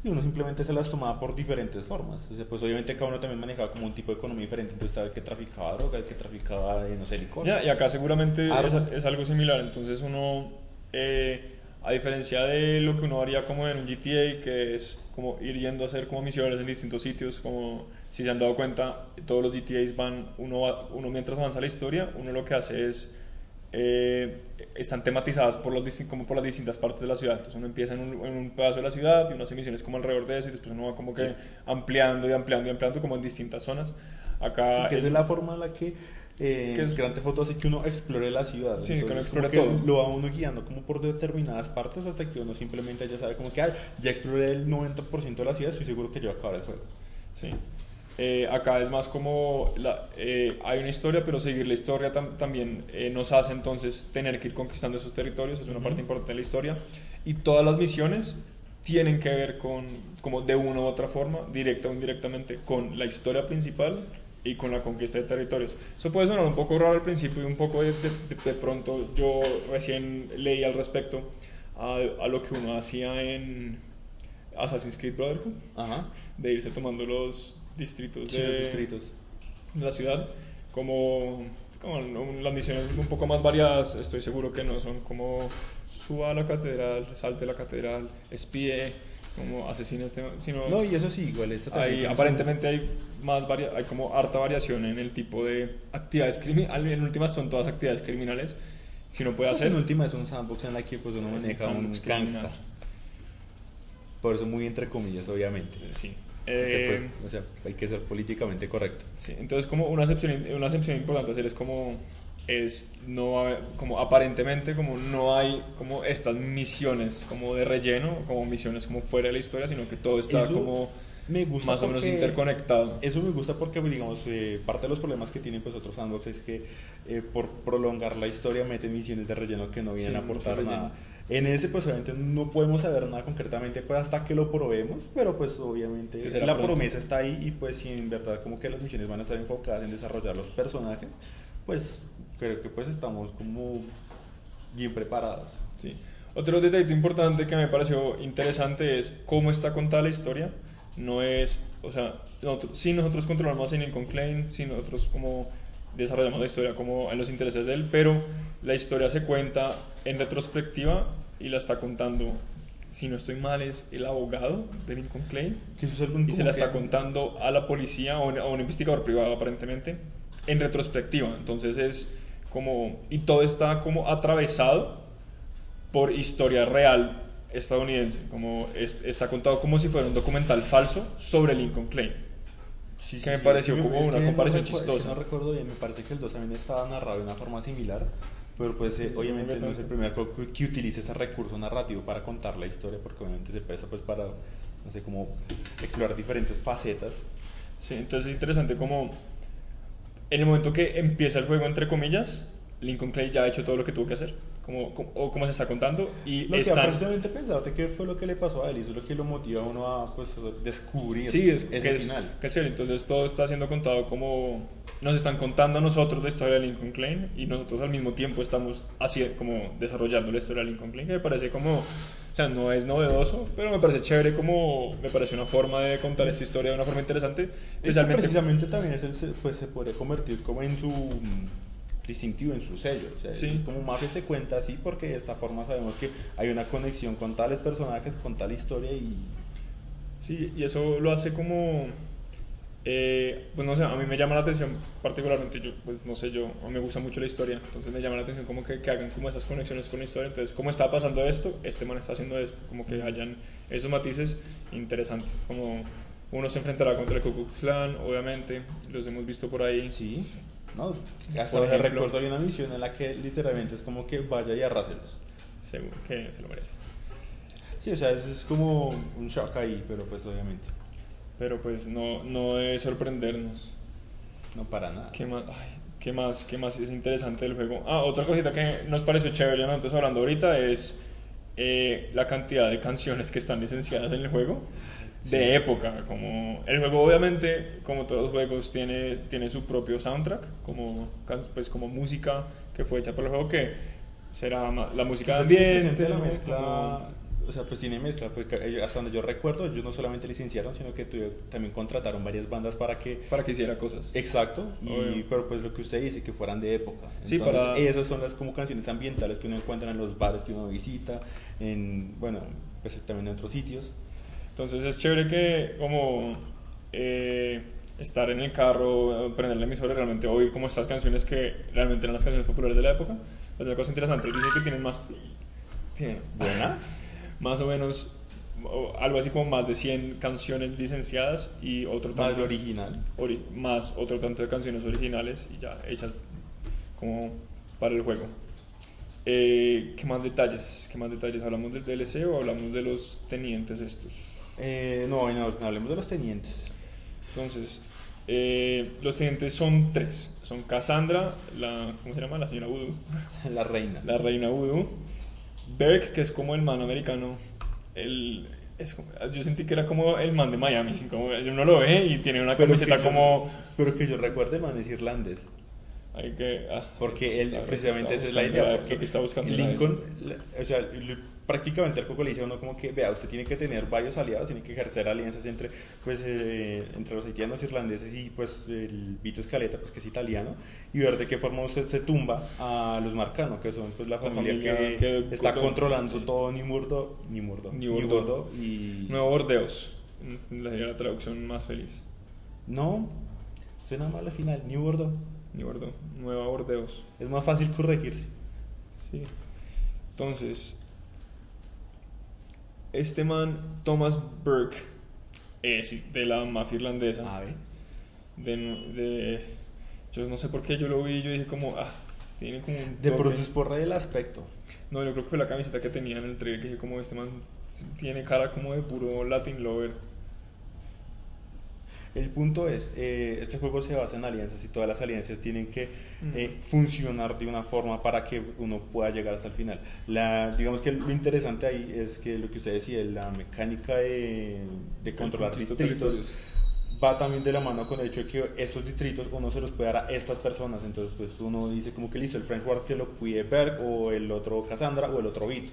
Speaker 2: y uno simplemente se las tomaba por diferentes formas. O sea, pues obviamente cada uno también manejaba como un tipo de economía diferente, entonces estaba el que traficaba droga, el que traficaba, eh, no sé, licor.
Speaker 1: Y acá seguramente es, es algo similar, entonces uno, eh, a diferencia de lo que uno haría como en un GTA, que es como ir yendo a hacer como misiones en distintos sitios, como si se han dado cuenta, todos los GTAs van, uno, va- uno mientras avanza la historia, uno lo que hace es, eh, están tematizadas por, los, como por las distintas partes de la ciudad, entonces uno empieza en un, en un pedazo de la ciudad y uno hace misiones como alrededor de eso y después uno va como que ampliando y ampliando y ampliando como en distintas zonas. Acá
Speaker 2: Sí, que
Speaker 1: en-
Speaker 2: esa es la forma en la que eh,
Speaker 1: Que es-
Speaker 2: Grand Theft Auto hace que uno explore la ciudad.
Speaker 1: Sí, que uno
Speaker 2: Entonces,
Speaker 1: explore
Speaker 2: como que
Speaker 1: todo.
Speaker 2: Lo va uno guiando como por determinadas partes hasta que uno simplemente ya sabe como que "Ah, ya exploré el 90% de la ciudad, estoy seguro que yo voy a acabar el juego.
Speaker 1: Sí. Eh, acá es más como la- eh, hay una historia, pero seguir la historia tam- también eh, nos hace entonces tener que ir conquistando esos territorios, es una parte importante de la historia. Y todas las misiones tienen que ver con, como de una u otra forma, directa o indirectamente, con la historia principal y con la conquista de territorios. Eso puede sonar un poco raro al principio y un poco de, de- de- de pronto yo recién leí al respecto a, a lo que uno hacía en Assassin's Creed Brotherhood
Speaker 2: Ajá.
Speaker 1: de irse tomando los distritos,
Speaker 2: Sí,
Speaker 1: de,
Speaker 2: distritos.
Speaker 1: de la ciudad. Como, como las misiones un poco más variadas, estoy seguro que no son como suba a la catedral, salte a la catedral, espíe, como asesina este, sino
Speaker 2: No, y eso sí, igual esta
Speaker 1: hay, aparentemente hay más varia, hay como harta variación en el tipo de actividades criminales, en últimas son todas actividades criminales que uno puede
Speaker 2: Pues
Speaker 1: hacer.
Speaker 2: en última es un sandbox en la que pues uno
Speaker 1: un
Speaker 2: maneja un
Speaker 1: criminal.
Speaker 2: gangsta. Por eso muy entre comillas, obviamente.
Speaker 1: Sí.
Speaker 2: Porque,
Speaker 1: Eh,
Speaker 2: pues, o sea, hay que ser políticamente correcto.
Speaker 1: Sí, entonces como una excepción, una excepción importante a hacer es como es no como aparentemente como no hay como estas misiones como de relleno como misiones como fuera de la historia sino que todo está
Speaker 2: Eso
Speaker 1: como
Speaker 2: me gusta
Speaker 1: más o menos interconectado
Speaker 2: Eso me gusta porque, pues, digamos, eh, parte de los problemas que tienen pues, otros sandbox es que eh, por prolongar la historia meten misiones de relleno que no vienen
Speaker 1: Sí,
Speaker 2: a aportar nada. En ese, pues, obviamente no podemos saber nada concretamente pues, hasta que lo probemos, pero, pues, obviamente la
Speaker 1: pronto.
Speaker 2: promesa está ahí y, pues, si en verdad como que las misiones van a estar enfocadas en desarrollar los personajes, pues, creo que, pues, estamos como bien preparados.
Speaker 1: Sí. Otro detallito importante que me pareció interesante es cómo está contada la historia. No es, o sea, nosotros, sí nosotros controlamos a Lincoln Klein, sí nosotros como desarrollamos la historia como en los intereses de él, pero la historia se cuenta en retrospectiva y la está contando, si no estoy mal, es el abogado de Lincoln
Speaker 2: algo
Speaker 1: y se la está contando a la policía o a un- investigador privado aparentemente en retrospectiva. Entonces es como, y todo está como atravesado por historia real estadounidense, como es- está contado como si fuera un documental falso sobre Lincoln Klein.
Speaker 2: Sí,
Speaker 1: que me pareció como una
Speaker 2: que no
Speaker 1: comparación
Speaker 2: recu- es que
Speaker 1: chistosa.
Speaker 2: no recuerdo bien, me parece que el 2 también estaba narrado de una forma similar, pero pues eh, obviamente no es el primer juego que, que utiliza ese recurso narrativo para contar la historia, porque obviamente se pesa pues para, no sé, como explorar diferentes facetas.
Speaker 1: Sí, entonces es interesante como en el momento que empieza el juego, entre comillas, Lincoln Clay ya ha hecho todo lo que tuvo que hacer, como, como- o como se está contando, y
Speaker 2: Lo que
Speaker 1: están...
Speaker 2: precisamente pensaba qué fue lo que le pasó a él, y eso es lo que lo motiva a uno a pues, descubrir
Speaker 1: Sí, es
Speaker 2: ese
Speaker 1: que es,
Speaker 2: final.
Speaker 1: que es. Entonces todo está siendo contado como nos están contando a nosotros la historia de Lincoln Klein y nosotros al mismo tiempo estamos así como desarrollando la historia de Lincoln Klein que me parece como, o sea, no es novedoso, pero me parece chévere como me parece una forma de contar esta historia de una forma interesante,
Speaker 2: Es que
Speaker 1: especialmente
Speaker 2: precisamente también es el, pues se podría convertir como en su distintivo, en su sello. O sea,
Speaker 1: Sí.
Speaker 2: es como Mafia se cuenta así porque de esta forma sabemos que hay una conexión con tales personajes, con tal historia y
Speaker 1: Sí, y eso lo hace como, eh, pues no sé, a mí me llama la atención particularmente, yo, pues no sé, yo, me gusta mucho la historia, entonces me llama la atención como que, que hagan como esas conexiones con la historia, entonces, ¿cómo está pasando esto? Este man está haciendo esto, como que hayan esos matices interesantes, como uno se enfrentará contra el Ku Klux Klan, obviamente, los hemos visto por ahí.
Speaker 2: sí. No, hasta me recuerdo hay una misión en la que literalmente es como que vaya y arráselos.
Speaker 1: Seguro que se lo merece.
Speaker 2: Sí, o sea, es, es como un shock ahí, pero pues obviamente
Speaker 1: Pero pues no, no debe sorprendernos.
Speaker 2: no para nada.
Speaker 1: ¿Qué más? Ay, ¿qué más? ¿Qué más es interesante del juego? Ah, otra cosita que nos pareció chévere, ya nosotros hablando ahorita, es eh, la cantidad de canciones que están licenciadas en el juego de época. Como el juego, obviamente, como todos los juegos, tiene, tiene su propio soundtrack, como, pues, como música que fue hecha por el juego, que será la música
Speaker 2: presente la mezcla,
Speaker 1: Como-
Speaker 2: o sea, pues tiene mezcla, ellos- hasta donde yo recuerdo, ellos no solamente licenciaron, sino que tuvieron- también contrataron varias bandas para que
Speaker 1: Para que hiciera cosas.
Speaker 2: Exacto, y, pero pues lo que usted dice, que fueran de época.
Speaker 1: Sí,
Speaker 2: Entonces,
Speaker 1: para-
Speaker 2: Esas son las como canciones ambientales que uno encuentra en los bares que uno visita, en, bueno, pues también en otros sitios.
Speaker 1: Entonces es chévere que como eh, estar en el carro, prender la emisora y realmente oír como estas canciones que realmente eran las canciones populares de la época. Una cosa interesante. Dice que tienen más... Tienen
Speaker 2: Buena.
Speaker 1: más o menos algo así como más de 100 canciones licenciadas y otro
Speaker 2: Más
Speaker 1: tanto
Speaker 2: lo original.
Speaker 1: ori- más otro tanto de canciones originales y ya hechas como para el juego. Eh, ¿Qué más detalles? ¿Qué más detalles? ¿Hablamos del DLC o hablamos de los tenientes estos?
Speaker 2: Eh, no, no, no, hablemos de los tenientes.
Speaker 1: Entonces, eh, los tenientes son tres. Son Cassandra, la, ¿cómo se llama? La señora Voodoo. (laughs)
Speaker 2: La reina.
Speaker 1: La reina Voodoo. Berk, que es como el man americano. El, es como- yo sentí que era como el man de Miami. Como uno lo ve y tiene una
Speaker 2: Pero
Speaker 1: camiseta
Speaker 2: que yo-
Speaker 1: como...
Speaker 2: Pero que yo recuerde, man, es irlandés.
Speaker 1: Hay que, ah,
Speaker 2: Porque él, precisamente esa es la idea. Porque
Speaker 1: ¿qué está buscando
Speaker 2: Lincoln, le- o sea, prácticamente el juego le dice a uno como que, vea, usted tiene que tener varios aliados, tiene que ejercer alianzas entre, pues, eh, entre los haitianos, irlandeses y pues el Vito Escaleta, pues que es italiano, y ver de qué forma usted se tumba a los Marcano, que son pues la familia,
Speaker 1: familia
Speaker 2: que,
Speaker 1: que-
Speaker 2: está
Speaker 1: que-
Speaker 2: controlando
Speaker 1: sí.
Speaker 2: todo Nimurdo, Nimurdo,
Speaker 1: Nimurdo.
Speaker 2: Y...
Speaker 1: Nuevo Bordeos. La sería la traducción más feliz.
Speaker 2: No, suena mal al final, Nimurdo.
Speaker 1: Ni Bordeaux. Nueva Bordeos.
Speaker 2: Es más fácil corregirse.
Speaker 1: Sí. Entonces, este man, Thomas Burke, es de la mafia irlandesa.
Speaker 2: A ver.
Speaker 1: De, de- yo no sé por qué yo lo vi y yo dije como, ah, tiene como un
Speaker 2: De pronto es por el aspecto.
Speaker 1: No, yo creo que fue la camiseta que tenía en el trailer que dije como este man tiene cara como de puro Latin lover.
Speaker 2: El punto es, eh, este juego se basa en alianzas y todas las alianzas tienen que eh, funcionar de una forma para que uno pueda llegar hasta el final. La, digamos que lo interesante ahí es que lo que usted decía, la mecánica de, de controlar distritos
Speaker 1: territorios.
Speaker 2: va también de la mano con el hecho de que estos distritos uno se los puede dar a estas personas. Entonces, pues uno dice como que listo, el French Wars que lo cuide Berg o el otro Cassandra o el otro Vito.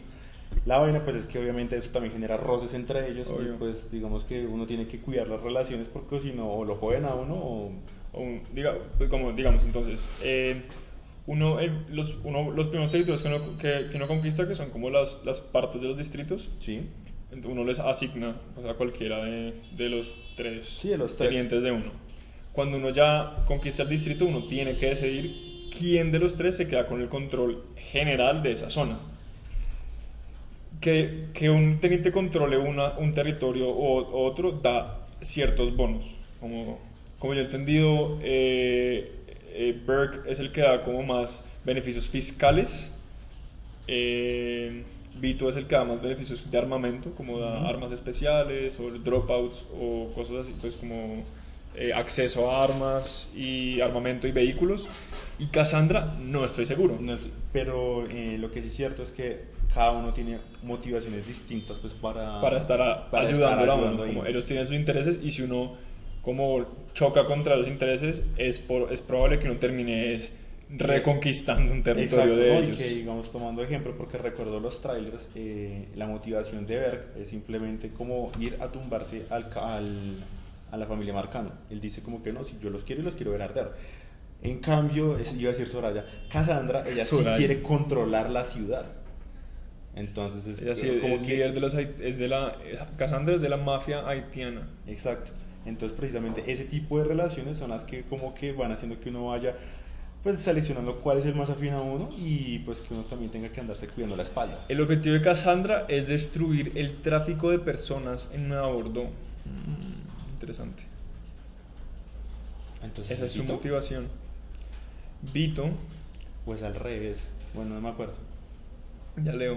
Speaker 2: La vaina pues es que obviamente eso también genera roces entre ellos
Speaker 1: Obvio.
Speaker 2: y pues digamos que uno tiene que cuidar las relaciones porque si no o lo joden a uno o...
Speaker 1: O un- diga, pues, como digamos entonces, eh, uno, eh, los, uno, los primeros territorios que uno, que, que uno conquista, que son como las, las partes de los distritos,
Speaker 2: Sí.
Speaker 1: uno les asigna pues, a cualquiera de, de los tres
Speaker 2: Sí, de los tres.
Speaker 1: tenientes de uno. Cuando uno ya conquista el distrito, uno tiene que decidir quién de los tres se queda con el control general de esa zona. Que, que un teniente controle una, un territorio o, otro da ciertos bonos. Como, como yo he entendido, eh, eh, Burke es el que da como más beneficios fiscales. Eh, Vito es el que da más beneficios de armamento, como da
Speaker 2: Ujú.
Speaker 1: armas especiales o dropouts o cosas así, pues como eh, acceso a armas y armamento y vehículos. Y Cassandra, no estoy seguro.
Speaker 2: No pero eh, lo que sí es cierto es que cada uno tiene motivaciones distintas pues para...
Speaker 1: para estar a-
Speaker 2: para
Speaker 1: ayudando
Speaker 2: estar
Speaker 1: a uno. Como ellos tienen sus intereses y si uno como choca contra los intereses, es, por, es probable que uno termine es reconquistando un territorio
Speaker 2: Exacto,
Speaker 1: de
Speaker 2: ¿no? y
Speaker 1: ellos.
Speaker 2: que digamos tomando ejemplo porque recuerdo los trailers eh, la motivación de Berg es simplemente como ir a tumbarse al, al- a la familia Marcano él dice como que no, si yo los quiero y los quiero ver arder en cambio, es, iba a decir Soraya Cassandra, ella
Speaker 1: Soraya.
Speaker 2: sí quiere controlar la ciudad entonces es como que
Speaker 1: líder de los es de la Cassandra es de la mafia haitiana.
Speaker 2: Exacto. Entonces, precisamente ese tipo de relaciones son las que como que van haciendo que uno vaya pues seleccionando cuál es el más afín a uno y pues que uno también tenga que andarse cuidando la espalda.
Speaker 1: El objetivo de Cassandra es destruir el tráfico de personas en Nueva Bordeaux. Mm, interesante.
Speaker 2: Entonces,
Speaker 1: Esa es su motivación. Vito,
Speaker 2: Pues al revés. Bueno, no me acuerdo.
Speaker 1: Ya leo.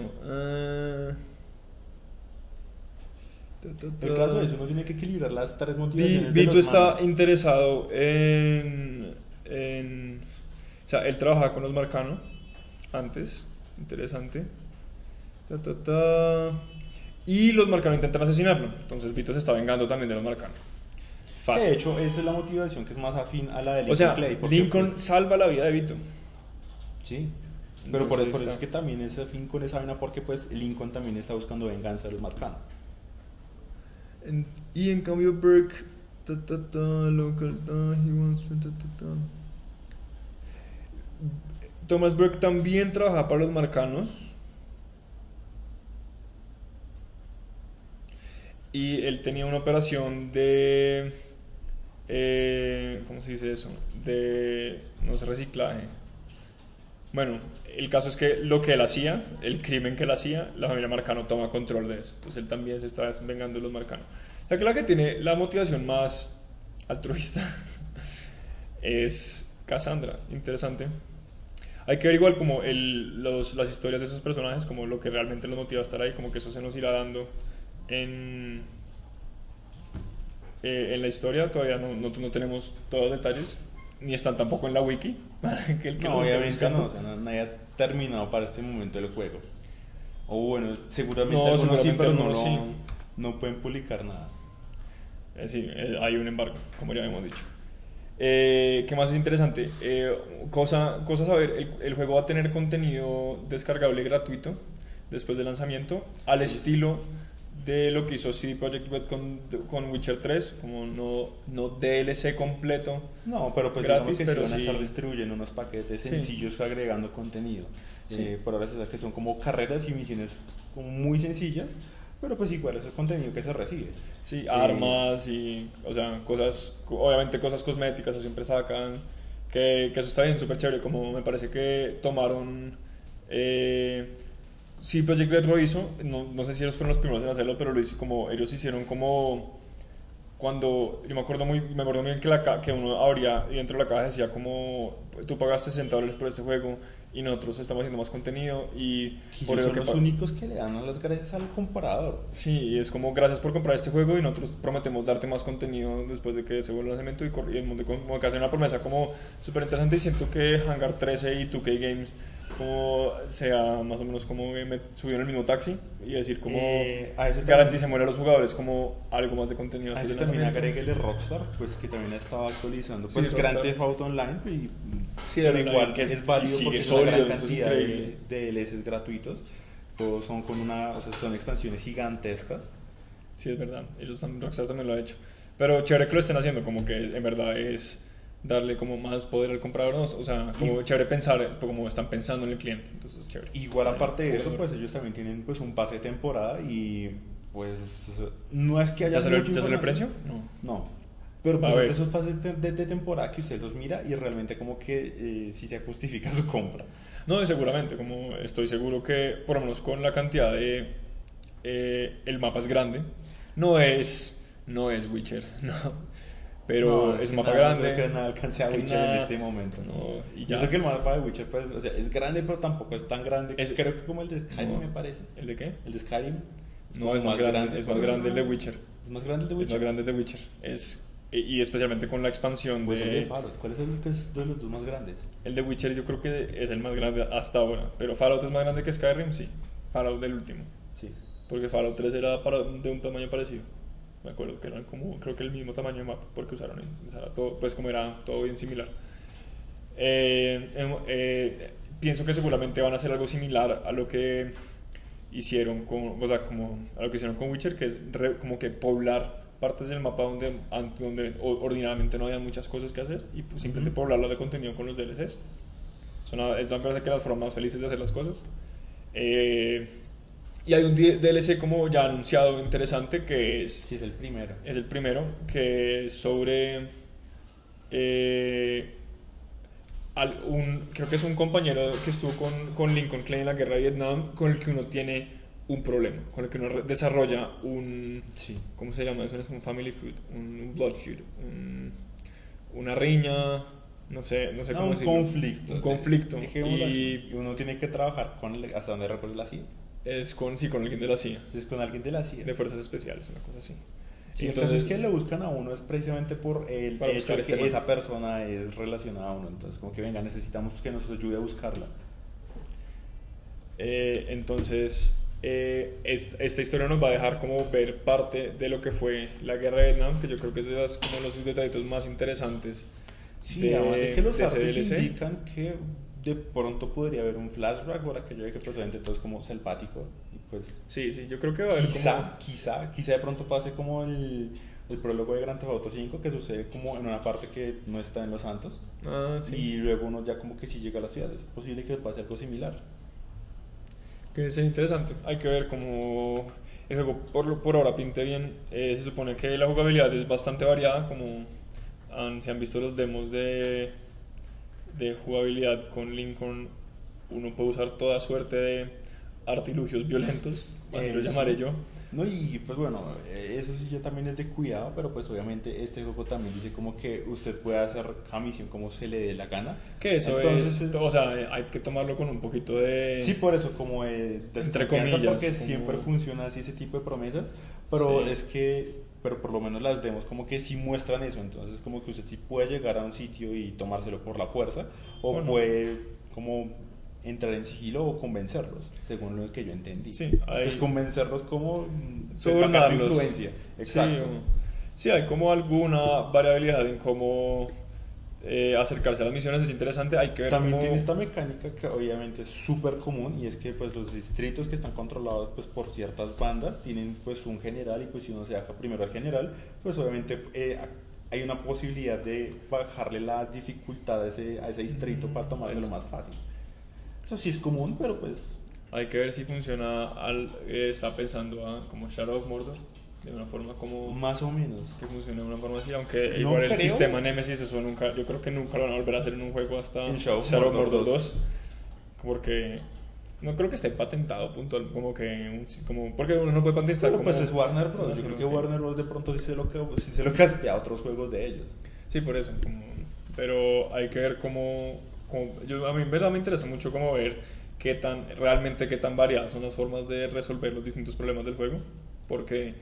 Speaker 1: ta,
Speaker 2: El caso es, uno tiene que equilibrar las tres motivaciones.
Speaker 1: Vito está interesado en, en- O sea, él trabajaba con los Marcano antes. Interesante. Ta, ta, ta. Y los Marcano intentan asesinarlo. Entonces Vito se está vengando también de los Marcano. Fácil.
Speaker 2: De hecho, esa es la motivación que es más afín a la de Lincoln
Speaker 1: o sea,
Speaker 2: Clay.
Speaker 1: Lincoln salva la vida de Vito.
Speaker 2: Sí. Pero por, eso es que también ese fin con esa vaina, porque pues Lincoln también está buscando venganza de los marcanos.
Speaker 1: En- y en cambio Burke, ta, ta, ta, local, ta, he wants to, ta, ta, ta. Thomas Burke también trabaja para los marcanos. Y él tenía una operación de... eh, ¿Cómo se dice eso? De... No sé, reciclaje. Bueno, el caso es que lo que él hacía, el crimen que él hacía, la familia Marcano toma control de eso. Entonces él también se está vengando de los Marcano. O sea que la que tiene la motivación más altruista (laughs) es Cassandra. Interesante. Hay que ver igual como las historias de esos personajes, como lo que realmente los motiva a estar ahí, como que eso se nos irá dando en, eh, la historia. Todavía no, no tenemos todos los detalles, ni están tampoco en la wiki. Para que el que
Speaker 2: No,
Speaker 1: los esté
Speaker 2: obviamente no,
Speaker 1: buscando.
Speaker 2: o sea, no- nadie ha terminado para este momento el juego. O bueno, seguramente
Speaker 1: No,
Speaker 2: algunos sí,
Speaker 1: seguramente
Speaker 2: pero no, lo-
Speaker 1: sí.
Speaker 2: no pueden publicar nada.
Speaker 1: Eh, sí, eh, hay un embargo, como ya hemos dicho. Eh, ¿Qué más es interesante? Eh, cosa, cosa a saber, el, el juego va a tener contenido descargable gratuito después del lanzamiento, al
Speaker 2: Es-
Speaker 1: estilo de lo que hizo CD Projekt Red con, con Witcher 3, como no, no DLC completo.
Speaker 2: No, pero pues
Speaker 1: Gratis,
Speaker 2: que
Speaker 1: pero
Speaker 2: sí van a
Speaker 1: sí.
Speaker 2: estar distribuyendo unos paquetes
Speaker 1: Sí.
Speaker 2: sencillos agregando contenido.
Speaker 1: Sí.
Speaker 2: Eh, por ahora se que son como carreras y misiones muy sencillas, pero pues igual es el contenido que se recibe.
Speaker 1: Sí,
Speaker 2: Eh,
Speaker 1: armas y, o sea, cosas, obviamente cosas cosméticas, eso siempre sacan, que, que eso está bien, súper chévere, como me parece que tomaron, eh, sí, Project Red lo hizo, no, no sé si ellos fueron los primeros en hacerlo, pero lo hizo como, ellos hicieron como, cuando, yo me acuerdo muy, me acuerdo muy bien que, la, que uno abría y dentro de la caja decía como, tú pagaste 60 dólares por este juego y nosotros estamos haciendo más contenido y por eso
Speaker 2: son
Speaker 1: que
Speaker 2: los únicos que le dan las gracias al comprador.
Speaker 1: Sí, y es como gracias por comprar este juego y nosotros prometemos darte más contenido después de que se vuelva el lanzamiento y, y el mundo como que hace una promesa como súper interesante y siento que Hangar 13 y 2K Games como sea más o menos como me subieron el mismo taxi y decir como
Speaker 2: Eh, a eso
Speaker 1: garanticémosle a los jugadores como algo más de contenido
Speaker 2: A eso también agréguele Rockstar, pues que también ha estado actualizando.
Speaker 1: Sí,
Speaker 2: Pues Grand
Speaker 1: Rockstar.
Speaker 2: Theft Auto Online, y,
Speaker 1: Sí,
Speaker 2: pero
Speaker 1: online,
Speaker 2: igual
Speaker 1: que es-
Speaker 2: es, válido porque es una gran cantidad de, de DLCs gratuitos. Todos son con una, o sea, son expansiones gigantescas.
Speaker 1: Sí, es verdad. Ellos también, Rockstar también lo ha hecho. Pero chévere que lo estén haciendo, como que en verdad es darle como más poder al comprador, ¿no? o sea, como chévere pensar, como están pensando en el cliente, entonces chévere.
Speaker 2: Igual aparte de eso, pues ellos también tienen pues un pase de temporada y pues no es que haya
Speaker 1: ¿Ya salió,
Speaker 2: mucha
Speaker 1: ¿ya el precio? No.
Speaker 2: No. Pero pues es de esos pases de, de- de temporada que usted los mira y realmente como que eh, sí se justifica (laughs) su compra.
Speaker 1: No, seguramente, como estoy seguro que por lo menos con la cantidad de... eh, el mapa es grande. No es... No es Witcher, (laughs) no. Pero
Speaker 2: No,
Speaker 1: es, un mapa
Speaker 2: nada,
Speaker 1: grande.
Speaker 2: No creo que nada alcance a
Speaker 1: es que
Speaker 2: Witcher en
Speaker 1: nada-
Speaker 2: este momento.
Speaker 1: No, y
Speaker 2: Yo
Speaker 1: ya.
Speaker 2: sé que el mapa de Witcher pues, o sea, es grande, pero tampoco es tan grande.
Speaker 1: Es-
Speaker 2: creo que como el de Skyrim
Speaker 1: No.
Speaker 2: me parece.
Speaker 1: ¿El de qué?
Speaker 2: El de Skyrim.
Speaker 1: No,
Speaker 2: como
Speaker 1: es más grande, es más grande el de Witcher.
Speaker 2: Es más grande el de
Speaker 1: Es
Speaker 2: Witcher.
Speaker 1: más grande el de Witcher. Es, y, especialmente con la expansión
Speaker 2: Pues el de
Speaker 1: de...
Speaker 2: Fallout. ¿Cuál es el que es de los dos más grandes?
Speaker 1: El de Witcher yo creo que es el más grande hasta ahora. Pero Fallout es más grande que Skyrim, sí. Fallout del último.
Speaker 2: Sí.
Speaker 1: Porque Fallout 3 era para- de un tamaño parecido. Me acuerdo que eran como, creo que el mismo tamaño de mapa, porque usaron, o sea, todo, pues como era todo bien similar. Eh, em, eh, pienso que seguramente van a hacer algo similar a lo que hicieron con, o sea, como a lo que hicieron con Witcher, que es re- como que poblar partes del mapa donde, donde ordinariamente no había muchas cosas que hacer y pues simplemente
Speaker 2: Ujú.
Speaker 1: poblarlo de contenido con los DLCs. Es una, es, me parece que las formas más felices de hacer las cosas. Eh, y hay un DLC como ya anunciado interesante que es,
Speaker 2: Sí, es el primero.
Speaker 1: es el primero, que es sobre... eh, al- un, creo que es un compañero que estuvo con, con Lincoln Clay en la guerra de Vietnam, con el que uno tiene un problema, con el que uno desarrolla un...
Speaker 2: Sí.
Speaker 1: ¿Cómo se llama? Eso es un family feud, un, un blood feud, un- una riña, no sé, no sé
Speaker 2: No,
Speaker 1: cómo
Speaker 2: un
Speaker 1: decirlo.
Speaker 2: conflicto.
Speaker 1: Un conflicto. Y
Speaker 2: así. Y uno tiene que trabajar con, el- hasta donde recuerdo la CIA.
Speaker 1: Es con, sí, con alguien de la CIA,
Speaker 2: Es con alguien de la CIA.
Speaker 1: de fuerzas especiales, una cosa así.
Speaker 2: Sí,
Speaker 1: Entonces-
Speaker 2: el caso es que lo buscan a uno es precisamente por el
Speaker 1: Para
Speaker 2: hecho
Speaker 1: este
Speaker 2: que
Speaker 1: man.
Speaker 2: esa persona es relacionada a uno. Entonces, como que venga, necesitamos que nos ayude a buscarla.
Speaker 1: Eh, entonces, eh, es- esta historia nos va a dejar como ver parte de lo que fue la guerra de Vietnam, que yo creo que es de las, como los detallitos más interesantes
Speaker 2: Sí,
Speaker 1: de,
Speaker 2: además de que los artes
Speaker 1: DLC.
Speaker 2: indican que de pronto podría haber un flashback por aquello de que posiblemente todo es como selvático y pues
Speaker 1: Sí, sí, yo creo que va a haber
Speaker 2: quizá,
Speaker 1: como...
Speaker 2: quizá, quizá de pronto pase como el, el prólogo de Grand Theft Auto 5 que sucede como en una parte que no está en Los Santos
Speaker 1: Ah, sí.
Speaker 2: y luego uno ya como que sí llega a la ciudad. Es posible que pase algo similar.
Speaker 1: Que es interesante. Hay que ver cómo el juego por, por ahora pinte bien. Eh, se supone que la jugabilidad es bastante variada, como han- se han visto los demos de, de jugabilidad con Lincoln. Uno puede usar toda suerte de artilugios violentos, así lo llamaré yo.
Speaker 2: No, y pues bueno, eso sí ya también es de cuidado, pero pues obviamente este juego también dice como que usted puede hacer misión como se le dé la gana.
Speaker 1: Que eso
Speaker 2: Entonces,
Speaker 1: es, o sea, hay que tomarlo con un poquito de...
Speaker 2: Sí, por eso, como eh, desconfianza,
Speaker 1: comillas,
Speaker 2: porque
Speaker 1: como-
Speaker 2: siempre funciona así ese tipo de promesas, pero
Speaker 1: Sí.
Speaker 2: es que, pero por lo menos las demos como que sí muestran eso, entonces como que usted sí puede llegar a un sitio y tomárselo por la fuerza, o
Speaker 1: O no.
Speaker 2: puede como entrar en sigilo o convencerlos, según lo que yo entendí.
Speaker 1: Sí, hay-
Speaker 2: Pues convencerlos como mm, pues,
Speaker 1: sobornarlos.
Speaker 2: su influencia. Exacto.
Speaker 1: Sí, sí, hay como alguna variabilidad en cómo eh, acercarse a las misiones, es interesante, hay que ver
Speaker 2: También
Speaker 1: cómo...
Speaker 2: tiene esta mecánica que obviamente es súper común y es que pues los distritos que están controlados pues por ciertas bandas tienen pues un general y pues si uno se deja primero al general pues obviamente eh, hay una posibilidad de bajarle la dificultad a ese, a ese distrito para tomárselo más fácil. Eso sí es común, pero pues
Speaker 1: Hay que ver si funciona, al, eh, está pensando a, como Shadow of Mordor, de una forma como...
Speaker 2: más o menos.
Speaker 1: que funcione de una forma así, aunque
Speaker 2: No
Speaker 1: igual el
Speaker 2: creo.
Speaker 1: sistema Nemesis, eso nunca, yo creo que nunca lo van a volver a hacer en un juego hasta
Speaker 2: En Shadow of
Speaker 1: Shadow
Speaker 2: Mordor
Speaker 1: Mordor
Speaker 2: 2.
Speaker 1: 2, porque no creo que esté patentado, puntual, como que, como, porque uno no puede patentar
Speaker 2: Pero
Speaker 1: como...
Speaker 2: pues es Warner Bros. Yo creo que
Speaker 1: ok.
Speaker 2: Warner Bros. de pronto sí se lo, que- sí se lo caspea a otros juegos de ellos.
Speaker 1: Sí, por eso. como- pero hay que ver cómo, cómo- yo, a mí en verdad me interesa mucho cómo ver qué tan, realmente qué tan variadas son las formas de resolver los distintos problemas del juego. Porque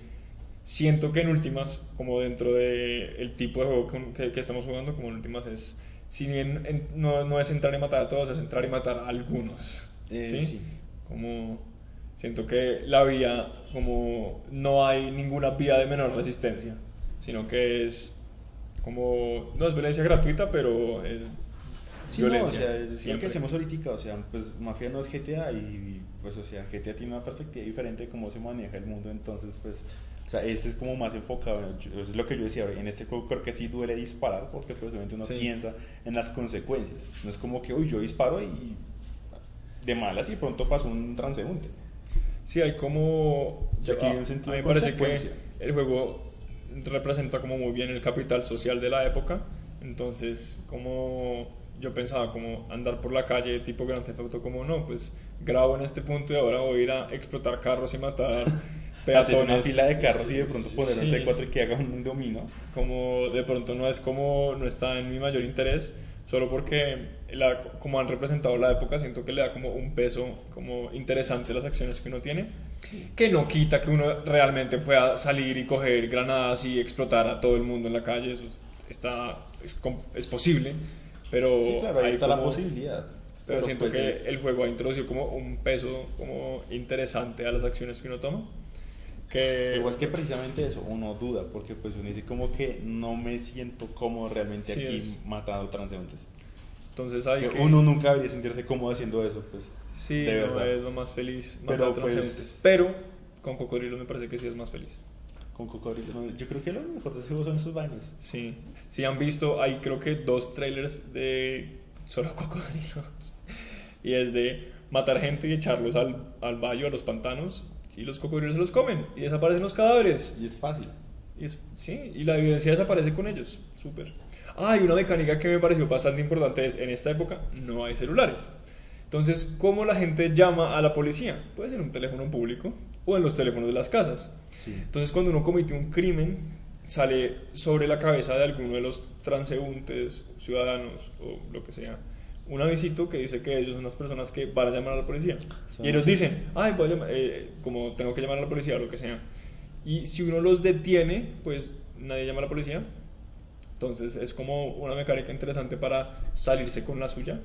Speaker 1: siento que en últimas, como dentro del el tipo de juego que, que- estamos jugando, como en últimas es, si bien en- no, no es entrar y matar a todos, es entrar y matar a algunos.
Speaker 2: Eh,
Speaker 1: ¿sí?
Speaker 2: sí.
Speaker 1: Como siento que la vía, como no hay ninguna vía de menor resistencia, sino que es como, no es violencia gratuita, pero es
Speaker 2: Sí, no, o
Speaker 1: violencia.
Speaker 2: sea, es lo que hacemos ahorita, o sea, pues Mafia no es GTA y pues, o sea, GTA tiene una perspectiva diferente de cómo se maneja el mundo, entonces, pues, o sea, este es como más enfocado, en- es lo que yo decía, en este juego creo que sí duele disparar porque pues obviamente uno
Speaker 1: Sí.
Speaker 2: piensa en las consecuencias, no es como que, uy, yo disparo y de malas y pronto pasó un transeúnte.
Speaker 1: Sí, hay como...
Speaker 2: Que hay un sentido
Speaker 1: a mí me parece que el juego representa como muy bien el capital social de la época. Entonces, como yo pensaba, como andar por la calle tipo Grand Theft Auto, como no, pues grabo en este punto y ahora voy a ir a explotar carros y matar (laughs)
Speaker 2: Hacer una
Speaker 1: peatones.
Speaker 2: fila de carros y de pronto poner un
Speaker 1: Sí.
Speaker 2: C4 y que haga un dominó.
Speaker 1: como de pronto no es como no está en mi mayor interés solo porque la, como han representado la época siento que le da como un peso como interesante a las acciones que uno tiene que no quita que uno realmente pueda salir y coger granadas y explotar a todo el mundo en la calle eso es, está es, es posible pero
Speaker 2: Sí, claro, ahí está la
Speaker 1: como-
Speaker 2: posibilidad.
Speaker 1: pero, siento
Speaker 2: pues,
Speaker 1: que
Speaker 2: es-
Speaker 1: el juego ha introducido como un peso como interesante a las acciones que uno toma que
Speaker 2: Igual es que precisamente eso, uno duda, porque pues uno dice como que no me siento cómodo realmente
Speaker 1: Sí,
Speaker 2: aquí
Speaker 1: es-
Speaker 2: matando transeúntes.
Speaker 1: entonces hay
Speaker 2: Que Uno nunca debería sentirse cómodo haciendo eso, pues.
Speaker 1: Sí,
Speaker 2: de
Speaker 1: no
Speaker 2: verdad.
Speaker 1: es lo más feliz
Speaker 2: Pero,
Speaker 1: matar
Speaker 2: pues-
Speaker 1: transeúntes. Pero con Cocodrilo me parece que sí es más feliz.
Speaker 2: Con cocodrilo. Yo creo que lo mejor de ese juego son sus vainas.
Speaker 1: Sí. Si han visto, hay creo que dos trailers de solo (laughs) cocodrilos. Y es de matar gente y echarlos al, al valle, a los pantanos. Y los cocodrilos se los comen. Y desaparecen los cadáveres.
Speaker 2: Y es fácil.
Speaker 1: Y es- sí, y la evidencia desaparece con ellos. Súper. Ah, y una mecánica que me pareció bastante importante es, en esta época no hay celulares. Entonces, ¿cómo la gente llama a la policía? Puede ser en un teléfono público o en los teléfonos de las casas.
Speaker 2: Sí.
Speaker 1: Entonces, cuando uno comete un crimen, sale sobre la cabeza de alguno de los transeúntes, ciudadanos o lo que sea, un avisito que dice que ellos son las personas que van a llamar a la policía.
Speaker 2: Son
Speaker 1: y ellos dicen, ay, voy a llamar, eh, como tengo que llamar a la policía o lo que sea. Y si uno los detiene, pues nadie llama a la policía. Entonces es como una mecánica interesante para salirse con la suya.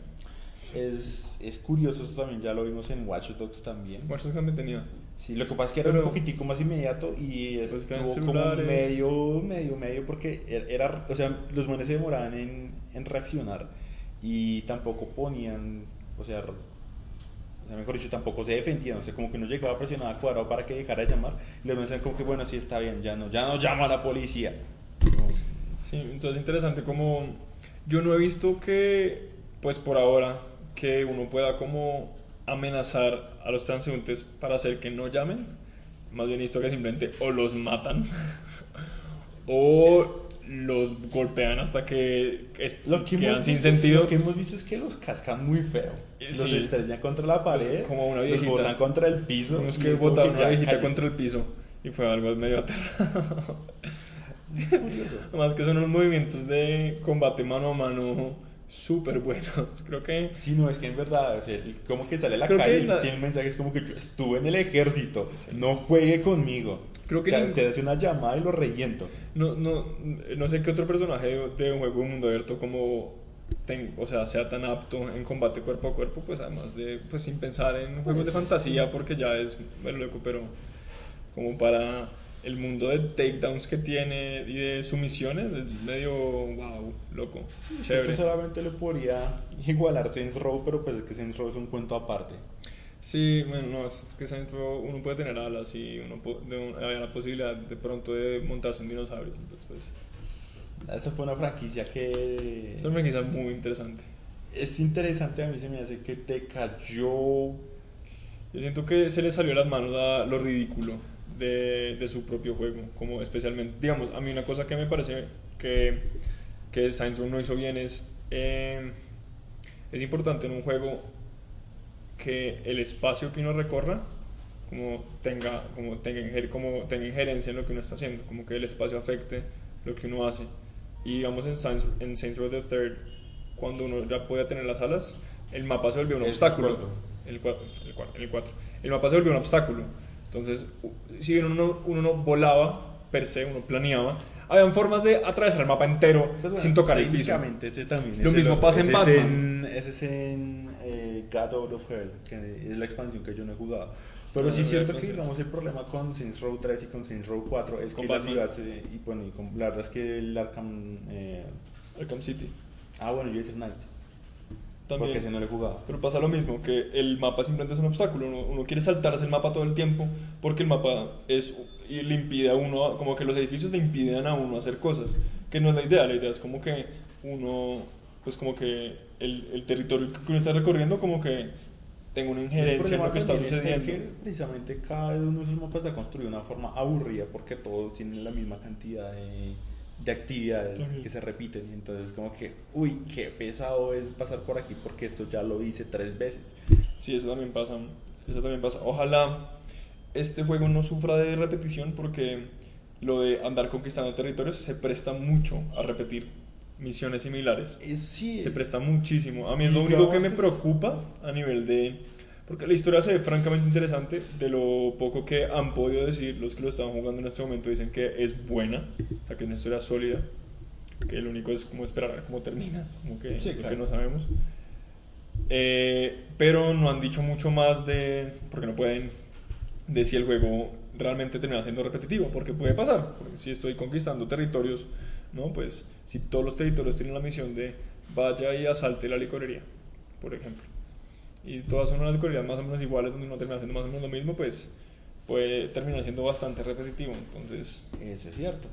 Speaker 2: Es, es curioso, eso también ya lo vimos en Watch Dogs también.
Speaker 1: Bueno, eso también tenía.
Speaker 2: Sí, lo que pasa es que era
Speaker 1: Pero-
Speaker 2: un poquitico más inmediato y
Speaker 1: Pues
Speaker 2: estuvo como
Speaker 1: celulares-
Speaker 2: medio, medio, medio, porque er- era, o sea, los manes se demoraban en, en reaccionar y tampoco ponían, o sea, o sea, mejor dicho, tampoco se defendían, o sea, como que no llegaba presionado a cuadrado para que dejara de llamar, y los decían como que bueno, sí está bien, ya no, ya no llama a la policía.
Speaker 1: Sí, entonces interesante como yo no he visto que, pues por ahora, que uno pueda como amenazar a los transeúntes para hacer que no llamen. Más bien he visto que simplemente o los matan (laughs) o los golpean hasta que,
Speaker 2: Lo que,
Speaker 1: quedan sin
Speaker 2: visto,
Speaker 1: sentido.
Speaker 2: lo que hemos visto es que los cascan muy feo. Los
Speaker 1: Sí.
Speaker 2: estrellan contra la pared,
Speaker 1: Como una
Speaker 2: los
Speaker 1: viejita.
Speaker 2: botan contra el piso.
Speaker 1: Unos que botaron una viejita contra el piso y fue algo medio (laughs)
Speaker 2: curioso.
Speaker 1: Además que son unos movimientos de combate mano a mano súper buenos. (laughs) Creo que
Speaker 2: Sí, no, es que en verdad, o sea, como que sale a la
Speaker 1: Creo
Speaker 2: calle y
Speaker 1: la-
Speaker 2: tiene mensajes como que yo estuve en el ejército, no juegue conmigo.
Speaker 1: Creo que
Speaker 2: o sea, usted hace una llamada y lo reviento.
Speaker 1: no, no, no sé qué otro personaje de, de un juego de mundo abierto como ten- o sea, sea tan apto en combate cuerpo a cuerpo, pues además de, pues sin pensar en juegos de
Speaker 2: Pues,
Speaker 1: fantasía, porque ya es bueno, loco, pero como para el mundo de takedowns que tiene y de sumisiones, es medio, wow, loco, chévere.
Speaker 2: Yo solamente le podría (laughs) igualar Saints Row, pero pues es que Saints Row es un cuento aparte.
Speaker 1: Sí, bueno, no, es que Saints Row, uno puede tener alas y uno hay la posibilidad de pronto de montarse en dinosaurios, entonces pues
Speaker 2: Esa fue una franquicia que
Speaker 1: es una franquicia muy interesante.
Speaker 2: es interesante, a mí se me hace que te cayó
Speaker 1: Yo siento que se le salió las manos a lo ridículo de, de su propio juego, como especialmente, digamos, a mí una cosa que me parece que, que Row no hizo bien es, eh, es importante en un juego que el espacio que uno recorra como tenga, como tenga, como tenga injerencia en lo que uno está haciendo, como que el espacio afecte lo que uno hace. Y digamos en Saints, en Saints Row the Third, cuando uno ya podía tener las alas, el mapa se volvió un obstáculo. El 4, el, cua- el, cuatro. el mapa se volvió un obstáculo. Entonces, si bien uno, uno no volaba per se, uno planeaba, habían formas de atravesar el mapa entero
Speaker 2: Pues,
Speaker 1: sin tocar el piso.
Speaker 2: ese también
Speaker 1: Lo
Speaker 2: es
Speaker 1: mismo
Speaker 2: el-
Speaker 1: pasa en
Speaker 2: ese es
Speaker 1: Batman.
Speaker 2: en- ese es en eh, God of Hell, que es la expansión que yo no he jugado. Pero
Speaker 1: Ah,
Speaker 2: sí es
Speaker 1: no,
Speaker 2: cierto
Speaker 1: no
Speaker 2: que digamos el problema con Saints Row 3 y con Saints Row 4 es que la
Speaker 1: Batman.
Speaker 2: ciudad se, y bueno, y con, la verdad es que el Arkham eh,
Speaker 1: Arkham City.
Speaker 2: ah bueno, yo hice Knight.
Speaker 1: También.
Speaker 2: Porque ese no lo he jugado.
Speaker 1: Pero pasa lo mismo, que el mapa simplemente es un obstáculo. Uno, uno quiere saltarse el mapa todo el tiempo porque el mapa es y le impide a uno, como que los edificios le impiden a uno hacer cosas, que no es la idea. La idea es como que uno, pues como que el, el territorio que uno está recorriendo, como que tenga una injerencia en lo que está sucediendo.
Speaker 2: que precisamente cada uno de esos mapas está construido de una forma aburrida porque todos tienen la misma cantidad de, de actividades que se repiten y entonces como que, uy, qué pesado es pasar por aquí porque esto ya lo hice tres veces.
Speaker 1: Sí, eso también pasa. Eso también pasa. Ojalá este juego no sufra de repetición porque lo de andar conquistando territorios se presta mucho a repetir misiones similares.
Speaker 2: Es, sí,
Speaker 1: Se presta muchísimo. A mí es lo único que me preocupa a nivel de... Porque la historia se ve francamente interesante. De lo poco que han podido decir los que lo están jugando en este momento dicen que es buena. O sea, que es una historia sólida. Que lo único es como esperar a ver cómo termina. Como que,
Speaker 2: Sí, claro.
Speaker 1: que no sabemos. Eh, pero no han dicho mucho más de... Porque no pueden... De si el juego realmente termina siendo repetitivo. Porque puede pasar. Porque si estoy conquistando territorios... ¿no? Pues si todos los territorios tienen la misión de vaya y asalte la licorería, por ejemplo, y todas son unas licorerías más o menos iguales donde uno termina haciendo más o menos lo mismo, pues puede terminar siendo bastante repetitivo. Entonces,
Speaker 2: eso es cierto.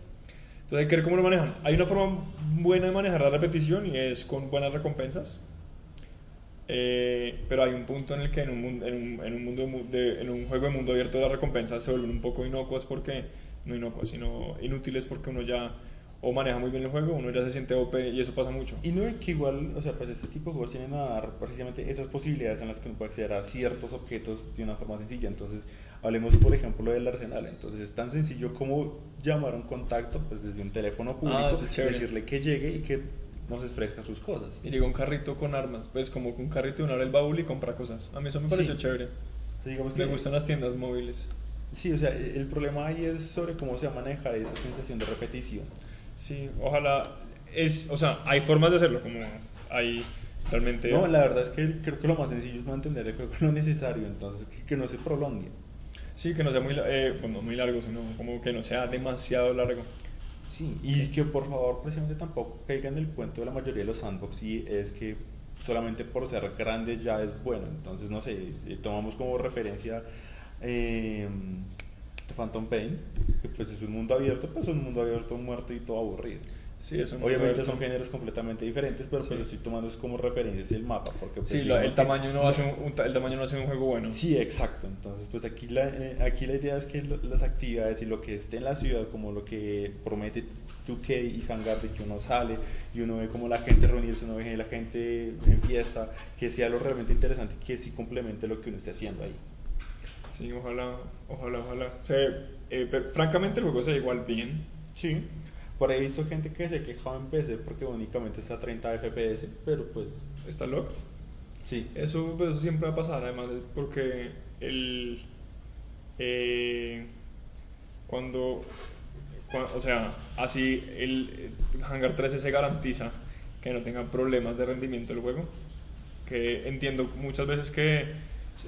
Speaker 1: entonces hay que ver cómo lo manejan. Hay una forma buena de manejar la repetición y es con buenas recompensas. Eh, pero hay un punto en el que en un, mun- en un, en un mundo de- en un juego de mundo abierto las recompensas se vuelven un poco inocuas porque no inocuas sino inútiles porque uno ya o maneja muy bien el juego uno ya se siente OP y eso pasa mucho
Speaker 2: Y no es que igual, o sea, pues este tipo de juegos tienen a dar precisamente esas posibilidades en las que uno puede acceder a ciertos objetos de una forma sencilla. Entonces, hablemos por ejemplo del arsenal. Entonces, es tan sencillo como llamar a un contacto pues desde un teléfono público,
Speaker 1: Ah, es chévere.
Speaker 2: decirle que llegue y que nos ofrezca sus cosas.
Speaker 1: y llega un carrito con armas pues como que un carrito y uno abre el baúl y compra cosas a mí eso me pareció
Speaker 2: Sí.
Speaker 1: chévere
Speaker 2: O sea, digamos
Speaker 1: me
Speaker 2: que-
Speaker 1: gustan las tiendas móviles
Speaker 2: Sí, o sea, el problema ahí es sobre cómo se maneja esa sensación de repetición.
Speaker 1: Sí ojalá es o sea hay formas de hacerlo como hay realmente
Speaker 2: No, la verdad es que creo que lo más sencillo es mantener el juego (laughs) lo necesario, entonces que, que no se prolongue.
Speaker 1: Sí, que no sea muy, eh, bueno, muy largo, sino como que no sea demasiado largo.
Speaker 2: Sí, y que por favor precisamente tampoco caiga en el cuento de la mayoría de los sandbox y es que solamente por ser grande ya es bueno. Entonces, no sé, eh, tomamos como referencia eh, Phantom Pain, que pues es un mundo abierto, pues es un mundo abierto muerto y todo aburrido.
Speaker 1: Sí, es un
Speaker 2: Obviamente son géneros completamente diferentes, pero pues
Speaker 1: Sí.
Speaker 2: estoy tomando es como referencia el mapa. Porque, pues,
Speaker 1: Sí,
Speaker 2: digamos
Speaker 1: el, tamaño no hace un, un el tamaño no hace un juego bueno.
Speaker 2: Sí, exacto. Entonces, pues aquí la, eh, aquí la idea es que lo- las actividades y lo que esté en la ciudad, como lo que promete 2K y Hangar, de que uno sale y uno ve como la gente reunirse, uno ve la gente en fiesta, que sea lo realmente interesante, que sí complemente lo que uno esté haciendo ahí.
Speaker 1: Sí, ojalá, ojalá, ojalá. Se, eh, pero, francamente el juego se ve igual bien.
Speaker 2: Sí. Por ahí he visto gente que se quejaba en PC porque únicamente está a 30 FPS, pero pues
Speaker 1: Está locked.
Speaker 2: sí.
Speaker 1: Eso, pues, eso siempre va a pasar, además, es porque el. eh, cuando, cua- O sea, así el, el Hangar 13 se garantiza que no tengan problemas de rendimiento el juego. Que entiendo muchas veces que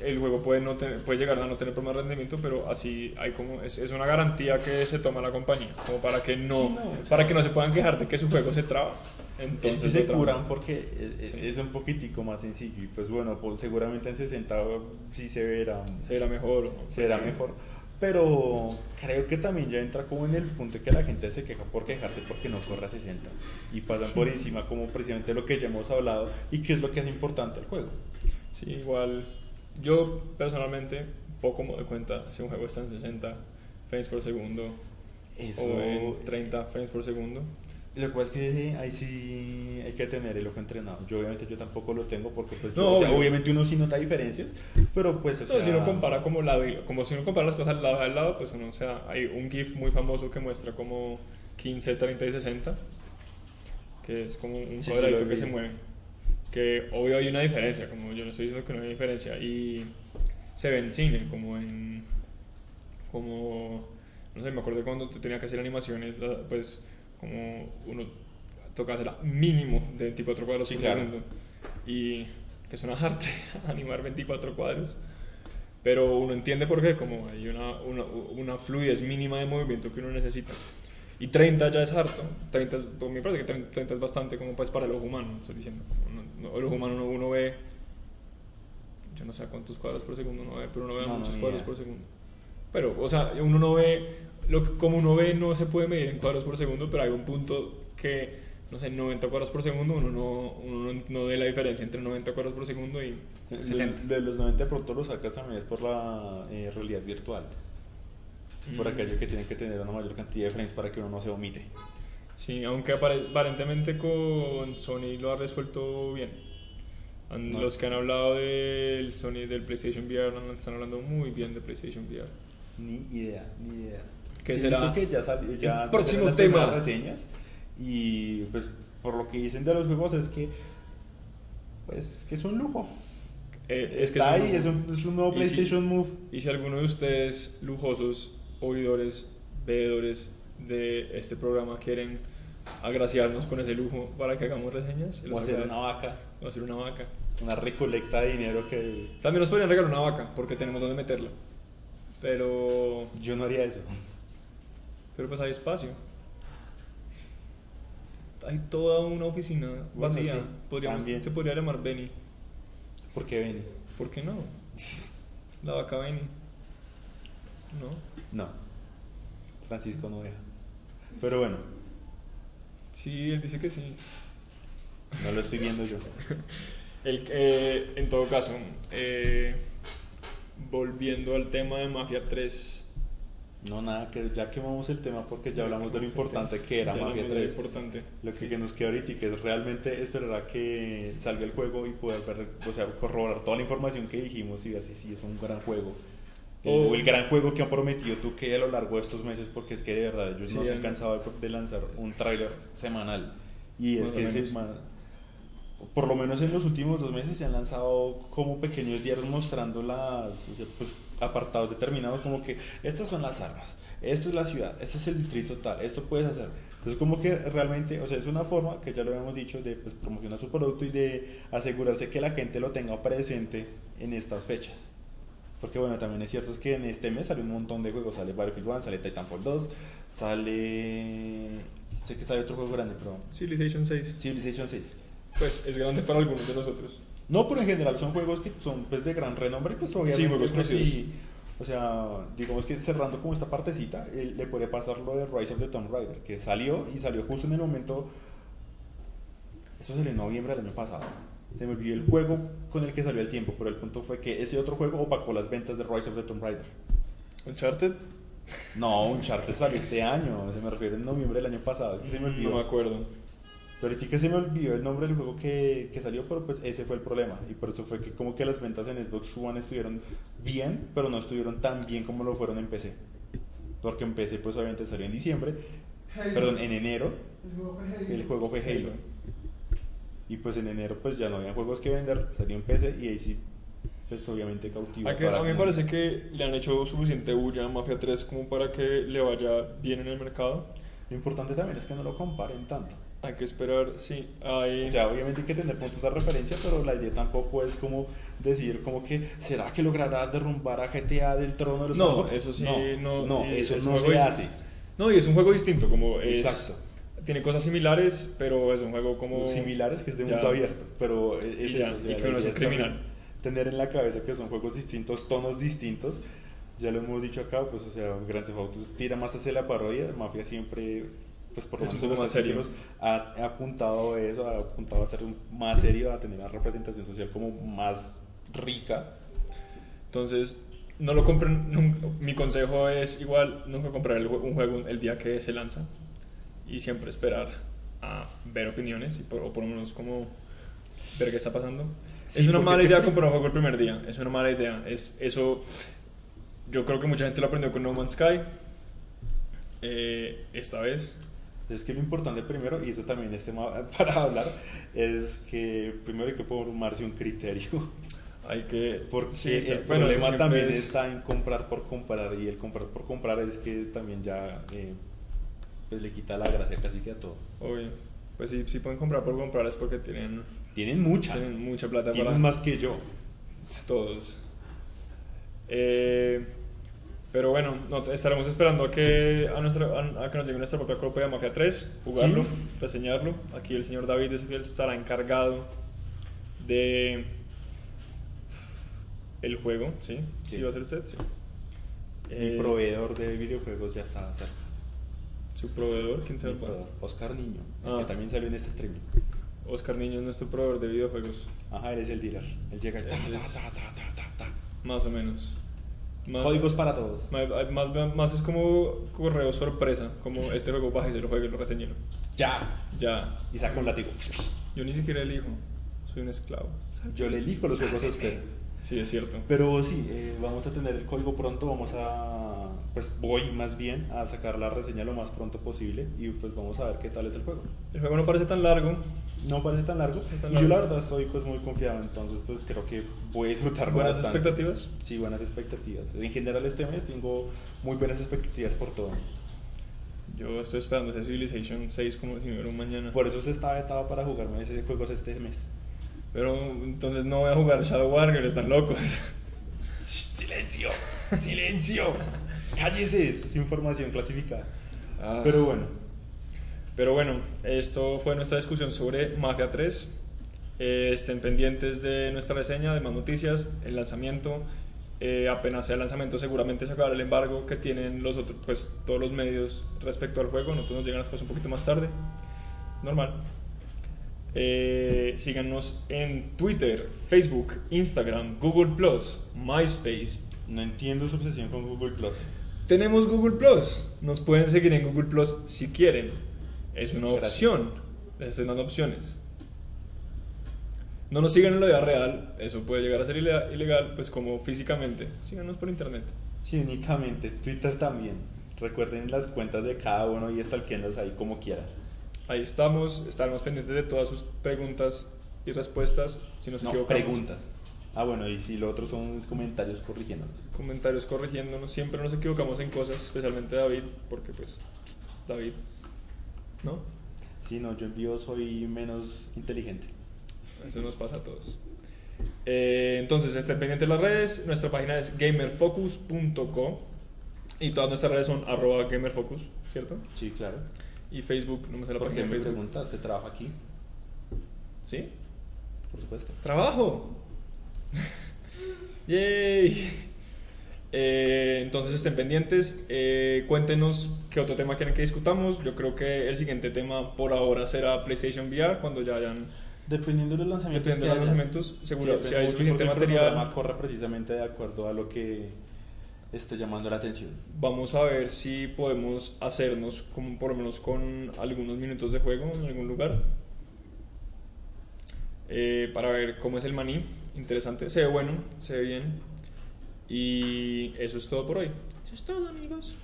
Speaker 1: el juego puede, no tener- puede llegar a no tener problemas de rendimiento, pero así hay como. Es, es una garantía que se toma la compañía, como para que no,
Speaker 2: Sí, no,
Speaker 1: para que no se puedan quejar de que su juego se traba.
Speaker 2: Es
Speaker 1: Entonces,
Speaker 2: que se curan porque es,
Speaker 1: Sí.
Speaker 2: es un poquitico más sencillo y pues bueno, pues seguramente en 60 sí se verá
Speaker 1: será mejor. o- pues
Speaker 2: será
Speaker 1: sí.
Speaker 2: mejor. Pero creo que también ya entra como en el punto que la gente se queja por quejarse porque no corre a 60 y pasan por encima como precisamente lo que ya hemos hablado y que es lo que es importante al juego.
Speaker 1: Sí, igual. Yo personalmente poco me doy cuenta si un juego está en 60 frames por segundo
Speaker 2: Eso,
Speaker 1: o en 30 frames por segundo.
Speaker 2: Lo que pasa es que ahí sí hay que tener el ojo entrenado. Yo obviamente yo tampoco lo tengo porque pues
Speaker 1: No,
Speaker 2: yo- o sea, obviamente uno sí nota diferencias, pero pues o
Speaker 1: No, si
Speaker 2: sea,
Speaker 1: uno compara como lado como si uno compara las cosas lado a lado, pues uno, o sea, hay un GIF muy famoso que muestra como 15, 30 y 60, que es como un
Speaker 2: Sí, sí,
Speaker 1: cuadradito
Speaker 2: lo
Speaker 1: que
Speaker 2: vi.
Speaker 1: se mueve. Que obvio hay una diferencia, como yo no estoy diciendo que no hay diferencia, y se ve en cine, como en. como. no sé, me acuerdo cuando tú tenías que hacer animaciones, pues como uno tocaba hacer mínimo de 24 cuadros
Speaker 2: Sí,
Speaker 1: por
Speaker 2: claro.
Speaker 1: segundo, y que es una arte (laughs) animar 24 cuadros. Pero uno entiende por qué, como hay una, una, una fluidez mínima de movimiento que uno necesita. Y 30 ya es harto. 30 es, pues, me parece que 30, 30 es bastante como pues para el ojo humano, estoy diciendo. Uno- no, el ojo humano uno, uno ve, yo no sé cuántos cuadros por segundo uno ve, pero uno ve
Speaker 2: No, no,
Speaker 1: muchos
Speaker 2: ni
Speaker 1: cuadros por segundo. Pero, o sea, uno no ve, lo que, como uno ve no se puede medir en cuadros por segundo, pero hay un punto que, no sé, 90 cuadros por segundo, uno no, uno no, no ve la diferencia entre 90 cuadros por segundo y
Speaker 2: Lo-
Speaker 1: 60.
Speaker 2: Lo de los 90 de pronto lo sacas también es por la eh, realidad virtual. Por
Speaker 1: Mm.
Speaker 2: aquello que tienen que tener una mayor cantidad de frames para que uno no se omite.
Speaker 1: Sí, aunque apare- aparentemente con Sony lo ha resuelto bien.
Speaker 2: No.
Speaker 1: Los que han hablado del Sony del PlayStation VR están hablando muy bien de PlayStation VR.
Speaker 2: Ni idea, ni idea.
Speaker 1: ¿Qué
Speaker 2: Sí,
Speaker 1: será?
Speaker 2: que ya salió, ya
Speaker 1: El próximo
Speaker 2: las
Speaker 1: tema.
Speaker 2: reseñas y pues por lo que dicen de los juegos es que pues que es un lujo.
Speaker 1: Eh, es que
Speaker 2: Está
Speaker 1: es un-
Speaker 2: ahí, es un, es un nuevo
Speaker 1: y si-
Speaker 2: PlayStation Move.
Speaker 1: Y si alguno de ustedes, lujosos oidores, veedores de este programa, quieren agraciarnos con ese lujo para que hagamos reseñas, los
Speaker 2: ser una vaca,
Speaker 1: Va a ser una vaca.
Speaker 2: una recolecta de dinero que
Speaker 1: También nos podrían regalar una vaca porque tenemos donde meterla. Pero,
Speaker 2: yo no haría eso.
Speaker 1: pero pues hay espacio. Hay toda una oficina
Speaker 2: Bueno,
Speaker 1: vacía.
Speaker 2: sí,
Speaker 1: Podríamos- se podría llamar Benny.
Speaker 2: Porque ven,
Speaker 1: ¿Por qué no? (laughs) La vaca Benny. ¿No?
Speaker 2: no. Francisco no deja. Pero bueno,
Speaker 1: Sí, él dice que sí.
Speaker 2: no lo estoy viendo yo. (laughs)
Speaker 1: El, eh, en todo caso, eh, volviendo al tema de Mafia 3.
Speaker 2: No, nada, que ya quemamos el tema porque ya
Speaker 1: Ya
Speaker 2: hablamos de lo importante que era
Speaker 1: Ya
Speaker 2: Mafia
Speaker 1: hablamos de lo
Speaker 2: 3.
Speaker 1: importante.
Speaker 2: Lo que,
Speaker 1: Sí.
Speaker 2: que nos queda ahorita y que es realmente esperar a que salga el juego y poder ver, o sea, corroborar toda la información que dijimos y si sí es un gran juego.
Speaker 1: Oh.
Speaker 2: O el gran juego que han prometido tú que a lo largo de estos meses, porque es que de verdad ellos
Speaker 1: Sí,
Speaker 2: no se han cansado de, lanzar un tráiler semanal. Y es que
Speaker 1: menos.
Speaker 2: sema- por lo menos en los últimos dos meses se han lanzado como pequeños diarios mostrando las pues, apartados determinados como que estas son las armas, esta es la ciudad, este es el distrito tal, esto puedes hacer. Entonces como que realmente, o sea, es una forma que ya lo habíamos dicho de pues, promocionar su producto y de asegurarse que la gente lo tenga presente en estas fechas. Porque bueno, también es cierto es que en este mes sale un montón de juegos, sale Battlefield 1, sale Titanfall 2, sale... sé que sale otro juego grande, pero
Speaker 1: Civilization 6.
Speaker 2: Civilization 6.
Speaker 1: pues es grande para algunos de nosotros.
Speaker 2: No, pero en general son juegos que son pues de gran renombre, pues obviamente.
Speaker 1: Sí, juegos
Speaker 2: pues, sí, o sea, digamos que cerrando como esta partecita, eh, le podría pasar lo de Rise of the Tomb Raider, que salió y salió justo en el momento. Eso salió en noviembre del año pasado. Se me olvidó el juego con el que salió el tiempo, pero el punto fue que ese otro juego opacó las ventas de Rise of the Tomb Raider.
Speaker 1: Uncharted,
Speaker 2: No, Uncharted salió este año, se me refiere en noviembre del año pasado, es que se me olvidó.
Speaker 1: no me acuerdo.
Speaker 2: Ahorita que se me olvidó el nombre del juego que, que salió, pero pues ese fue el problema. Y por eso fue que como que las ventas en Xbox One estuvieron bien, pero no estuvieron tan bien como lo fueron en PC. Porque en PC pues obviamente salió en diciembre,
Speaker 3: Halo.
Speaker 2: perdón, en enero,
Speaker 3: El juego fue Halo.
Speaker 2: el juego fue Halo. Y pues en enero pues ya no había juegos que vender, salió en PC y ahí sí, pues obviamente cautivó.
Speaker 1: A, que- a mí me parece que le han hecho suficiente bulla a Mafia 3 como para que le vaya bien en el mercado.
Speaker 2: Lo importante también es que no lo comparen tanto.
Speaker 1: Hay que esperar, sí. Hay...
Speaker 2: O sea, obviamente hay que tener puntos de referencia, pero la idea tampoco es como decir como que ¿será que logrará derrumbar a GTA del trono de los
Speaker 1: no,
Speaker 2: sandbox?
Speaker 1: eso sí,
Speaker 2: no,
Speaker 1: no,
Speaker 2: no, eso
Speaker 1: es
Speaker 2: no se hace.
Speaker 1: No, y es un juego distinto, como es...
Speaker 2: Exacto.
Speaker 1: Tiene cosas similares, pero es un juego como...
Speaker 2: Similares que es de
Speaker 1: Ya.
Speaker 2: mundo abierto, pero es, es
Speaker 1: ya,
Speaker 2: eso. o sea,
Speaker 1: y que uno es un criminal.
Speaker 2: Tener en la cabeza que son juegos distintos, tonos distintos. Ya lo hemos dicho acá, pues o sea, Grand Theft Auto tira más hacia la parodia, Mafia siempre pues por lo
Speaker 1: Es un más serio.
Speaker 2: ha, ha apuntado a eso, ha apuntado a ser más serio, a tener una representación social como más rica.
Speaker 1: Entonces, no lo compren. nunca- mi consejo es igual, nunca comprar el un juego el día que se lanza. Y siempre esperar a ver opiniones, y por, o por lo menos como ver qué está pasando.
Speaker 2: Sí,
Speaker 1: es una mala idea (laughs) comprar un juego el primer día. Es una mala idea. Es, eso, yo creo que mucha gente lo aprendió con No Man's Sky. Eh, esta vez.
Speaker 2: Es que lo importante primero, y eso también es tema (laughs) para hablar, es que primero hay que formarse un criterio.
Speaker 1: Hay que.
Speaker 2: Porque
Speaker 1: sí,
Speaker 2: el
Speaker 1: bueno,
Speaker 2: problema también
Speaker 1: es-
Speaker 2: está en comprar por comprar, y el comprar por comprar es que también ya eh, pues le quita la gracia casi que a todo.
Speaker 1: Obvio. Pues si, si pueden comprar por comprar es porque tienen,
Speaker 2: Tienen mucha,
Speaker 1: tienen mucha plata
Speaker 2: tienen
Speaker 1: para.
Speaker 2: más que yo.
Speaker 1: Todos. Eh, pero bueno, no, estaremos esperando a que, a, nuestra, a, a que nos llegue nuestra propia copia de Mafia 3, jugarlo,
Speaker 2: Sí.
Speaker 1: reseñarlo. Aquí el señor David es el estará encargado de el juego, ¿sí? ¿Sí,
Speaker 2: Sí.
Speaker 1: va a ser usted? Sí.
Speaker 2: Mi
Speaker 1: Eh,
Speaker 2: proveedor de videojuegos ya está cerca.
Speaker 1: Su proveedor, ¿quién sabe?
Speaker 2: proveedor, Oscar Niño,
Speaker 1: Ah.
Speaker 2: que también salió en este streaming.
Speaker 1: Oscar Niño es nuestro proveedor de videojuegos,
Speaker 2: Ajá, él es el dealer. Él llega y ta, ta, ta,
Speaker 1: más o menos. Más-
Speaker 2: Códigos para todos.
Speaker 1: Más, más, más es como correo sorpresa, como este juego baja y se lo juegue y lo reseñero.
Speaker 2: Ya.
Speaker 1: Ya,
Speaker 2: Y saca un látigo.
Speaker 1: yo ni siquiera elijo, soy un esclavo.
Speaker 2: Yo le elijo los juegos a usted.
Speaker 1: Sí, es cierto.
Speaker 2: Pero sí, eh, vamos a tener el código pronto, vamos a, pues voy más bien a sacar la reseña lo más pronto posible y pues vamos a ver qué tal es el juego.
Speaker 1: El juego no parece tan largo.
Speaker 2: No parece tan largo
Speaker 1: tan
Speaker 2: y yo la
Speaker 1: largo.
Speaker 2: verdad estoy pues muy confiado, entonces pues creo que voy a disfrutar
Speaker 1: ¿Buenas
Speaker 2: bastante.
Speaker 1: expectativas?
Speaker 2: Sí, buenas expectativas. En general este mes tengo muy buenas expectativas por todo.
Speaker 1: Yo estoy esperando ese Civilization 6 como si hubiera un mañana.
Speaker 2: Por eso se está vetado para jugarme ese juegos este mes.
Speaker 1: Pero entonces no voy a jugar Shadow Warrior, están locos.
Speaker 2: Silencio, silencio. Cállese, es información clasificada.
Speaker 1: Ah.
Speaker 2: Pero bueno,
Speaker 1: Pero bueno, esto fue nuestra discusión sobre Mafia 3. Eh, estén pendientes de nuestra reseña, de más noticias, el lanzamiento. Eh, apenas sea el lanzamiento, seguramente se acabará el embargo que tienen los otros, pues todos los medios respecto al juego. Nosotros nos llegan las cosas un poquito más tarde. Normal. Eh, síganos en Twitter, Facebook, Instagram, Google Plus, MySpace.
Speaker 2: no entiendo su obsesión con Google Plus.
Speaker 1: Tenemos Google Plus. Nos pueden seguir en Google Plus si quieren. Es una opción. Les estoy dando opciones. No nos sigan en la vida real. Eso puede llegar a ser ile- ilegal, pues como físicamente. Síganos por internet.
Speaker 2: Sí, únicamente. Twitter también. Recuerden las cuentas de cada uno y estalquenlos ahí como quieran.
Speaker 1: Ahí estamos. Estaremos pendientes de todas sus preguntas y respuestas. Si nos
Speaker 2: No,
Speaker 1: equivocamos.
Speaker 2: preguntas. Ah, bueno, y si lo otro son comentarios corrigiéndonos.
Speaker 1: Comentarios corrigiéndonos. Siempre nos equivocamos en cosas, especialmente David, porque pues David, ¿no?
Speaker 2: Sí, no, yo en vivo soy menos inteligente.
Speaker 1: Eso nos pasa a todos. Eh, entonces, estén pendientes de las redes. Nuestra página es gamerfocus.co y todas nuestras redes son arroba gamerfocus, ¿cierto?
Speaker 2: Sí, claro.
Speaker 1: Y Facebook, no me sé la
Speaker 2: ¿Por
Speaker 1: página
Speaker 2: qué
Speaker 1: de
Speaker 2: me
Speaker 1: Facebook.
Speaker 2: preguntas? ¿Se trabaja aquí?
Speaker 1: ¿Sí?
Speaker 2: Por supuesto.
Speaker 1: ¡Trabajo! (laughs) ¡Yay! Eh, entonces estén pendientes, eh, cuéntenos qué otro tema quieren que discutamos. Yo creo que el siguiente tema por ahora será PlayStation VR cuando ya hayan
Speaker 2: Dependiendo de los lanzamientos.
Speaker 1: Dependiendo de los lanzamientos, seguro,
Speaker 2: Sí,
Speaker 1: si hay suficiente material.
Speaker 2: corre precisamente de acuerdo a lo que esté llamando la atención.
Speaker 1: Vamos a ver si podemos hacernos como por lo menos con algunos minutos de juego en algún lugar. Eh, para ver cómo es el maní. Interesante. Se ve bueno, se ve bien. Y eso es todo por hoy. Eso es todo amigos.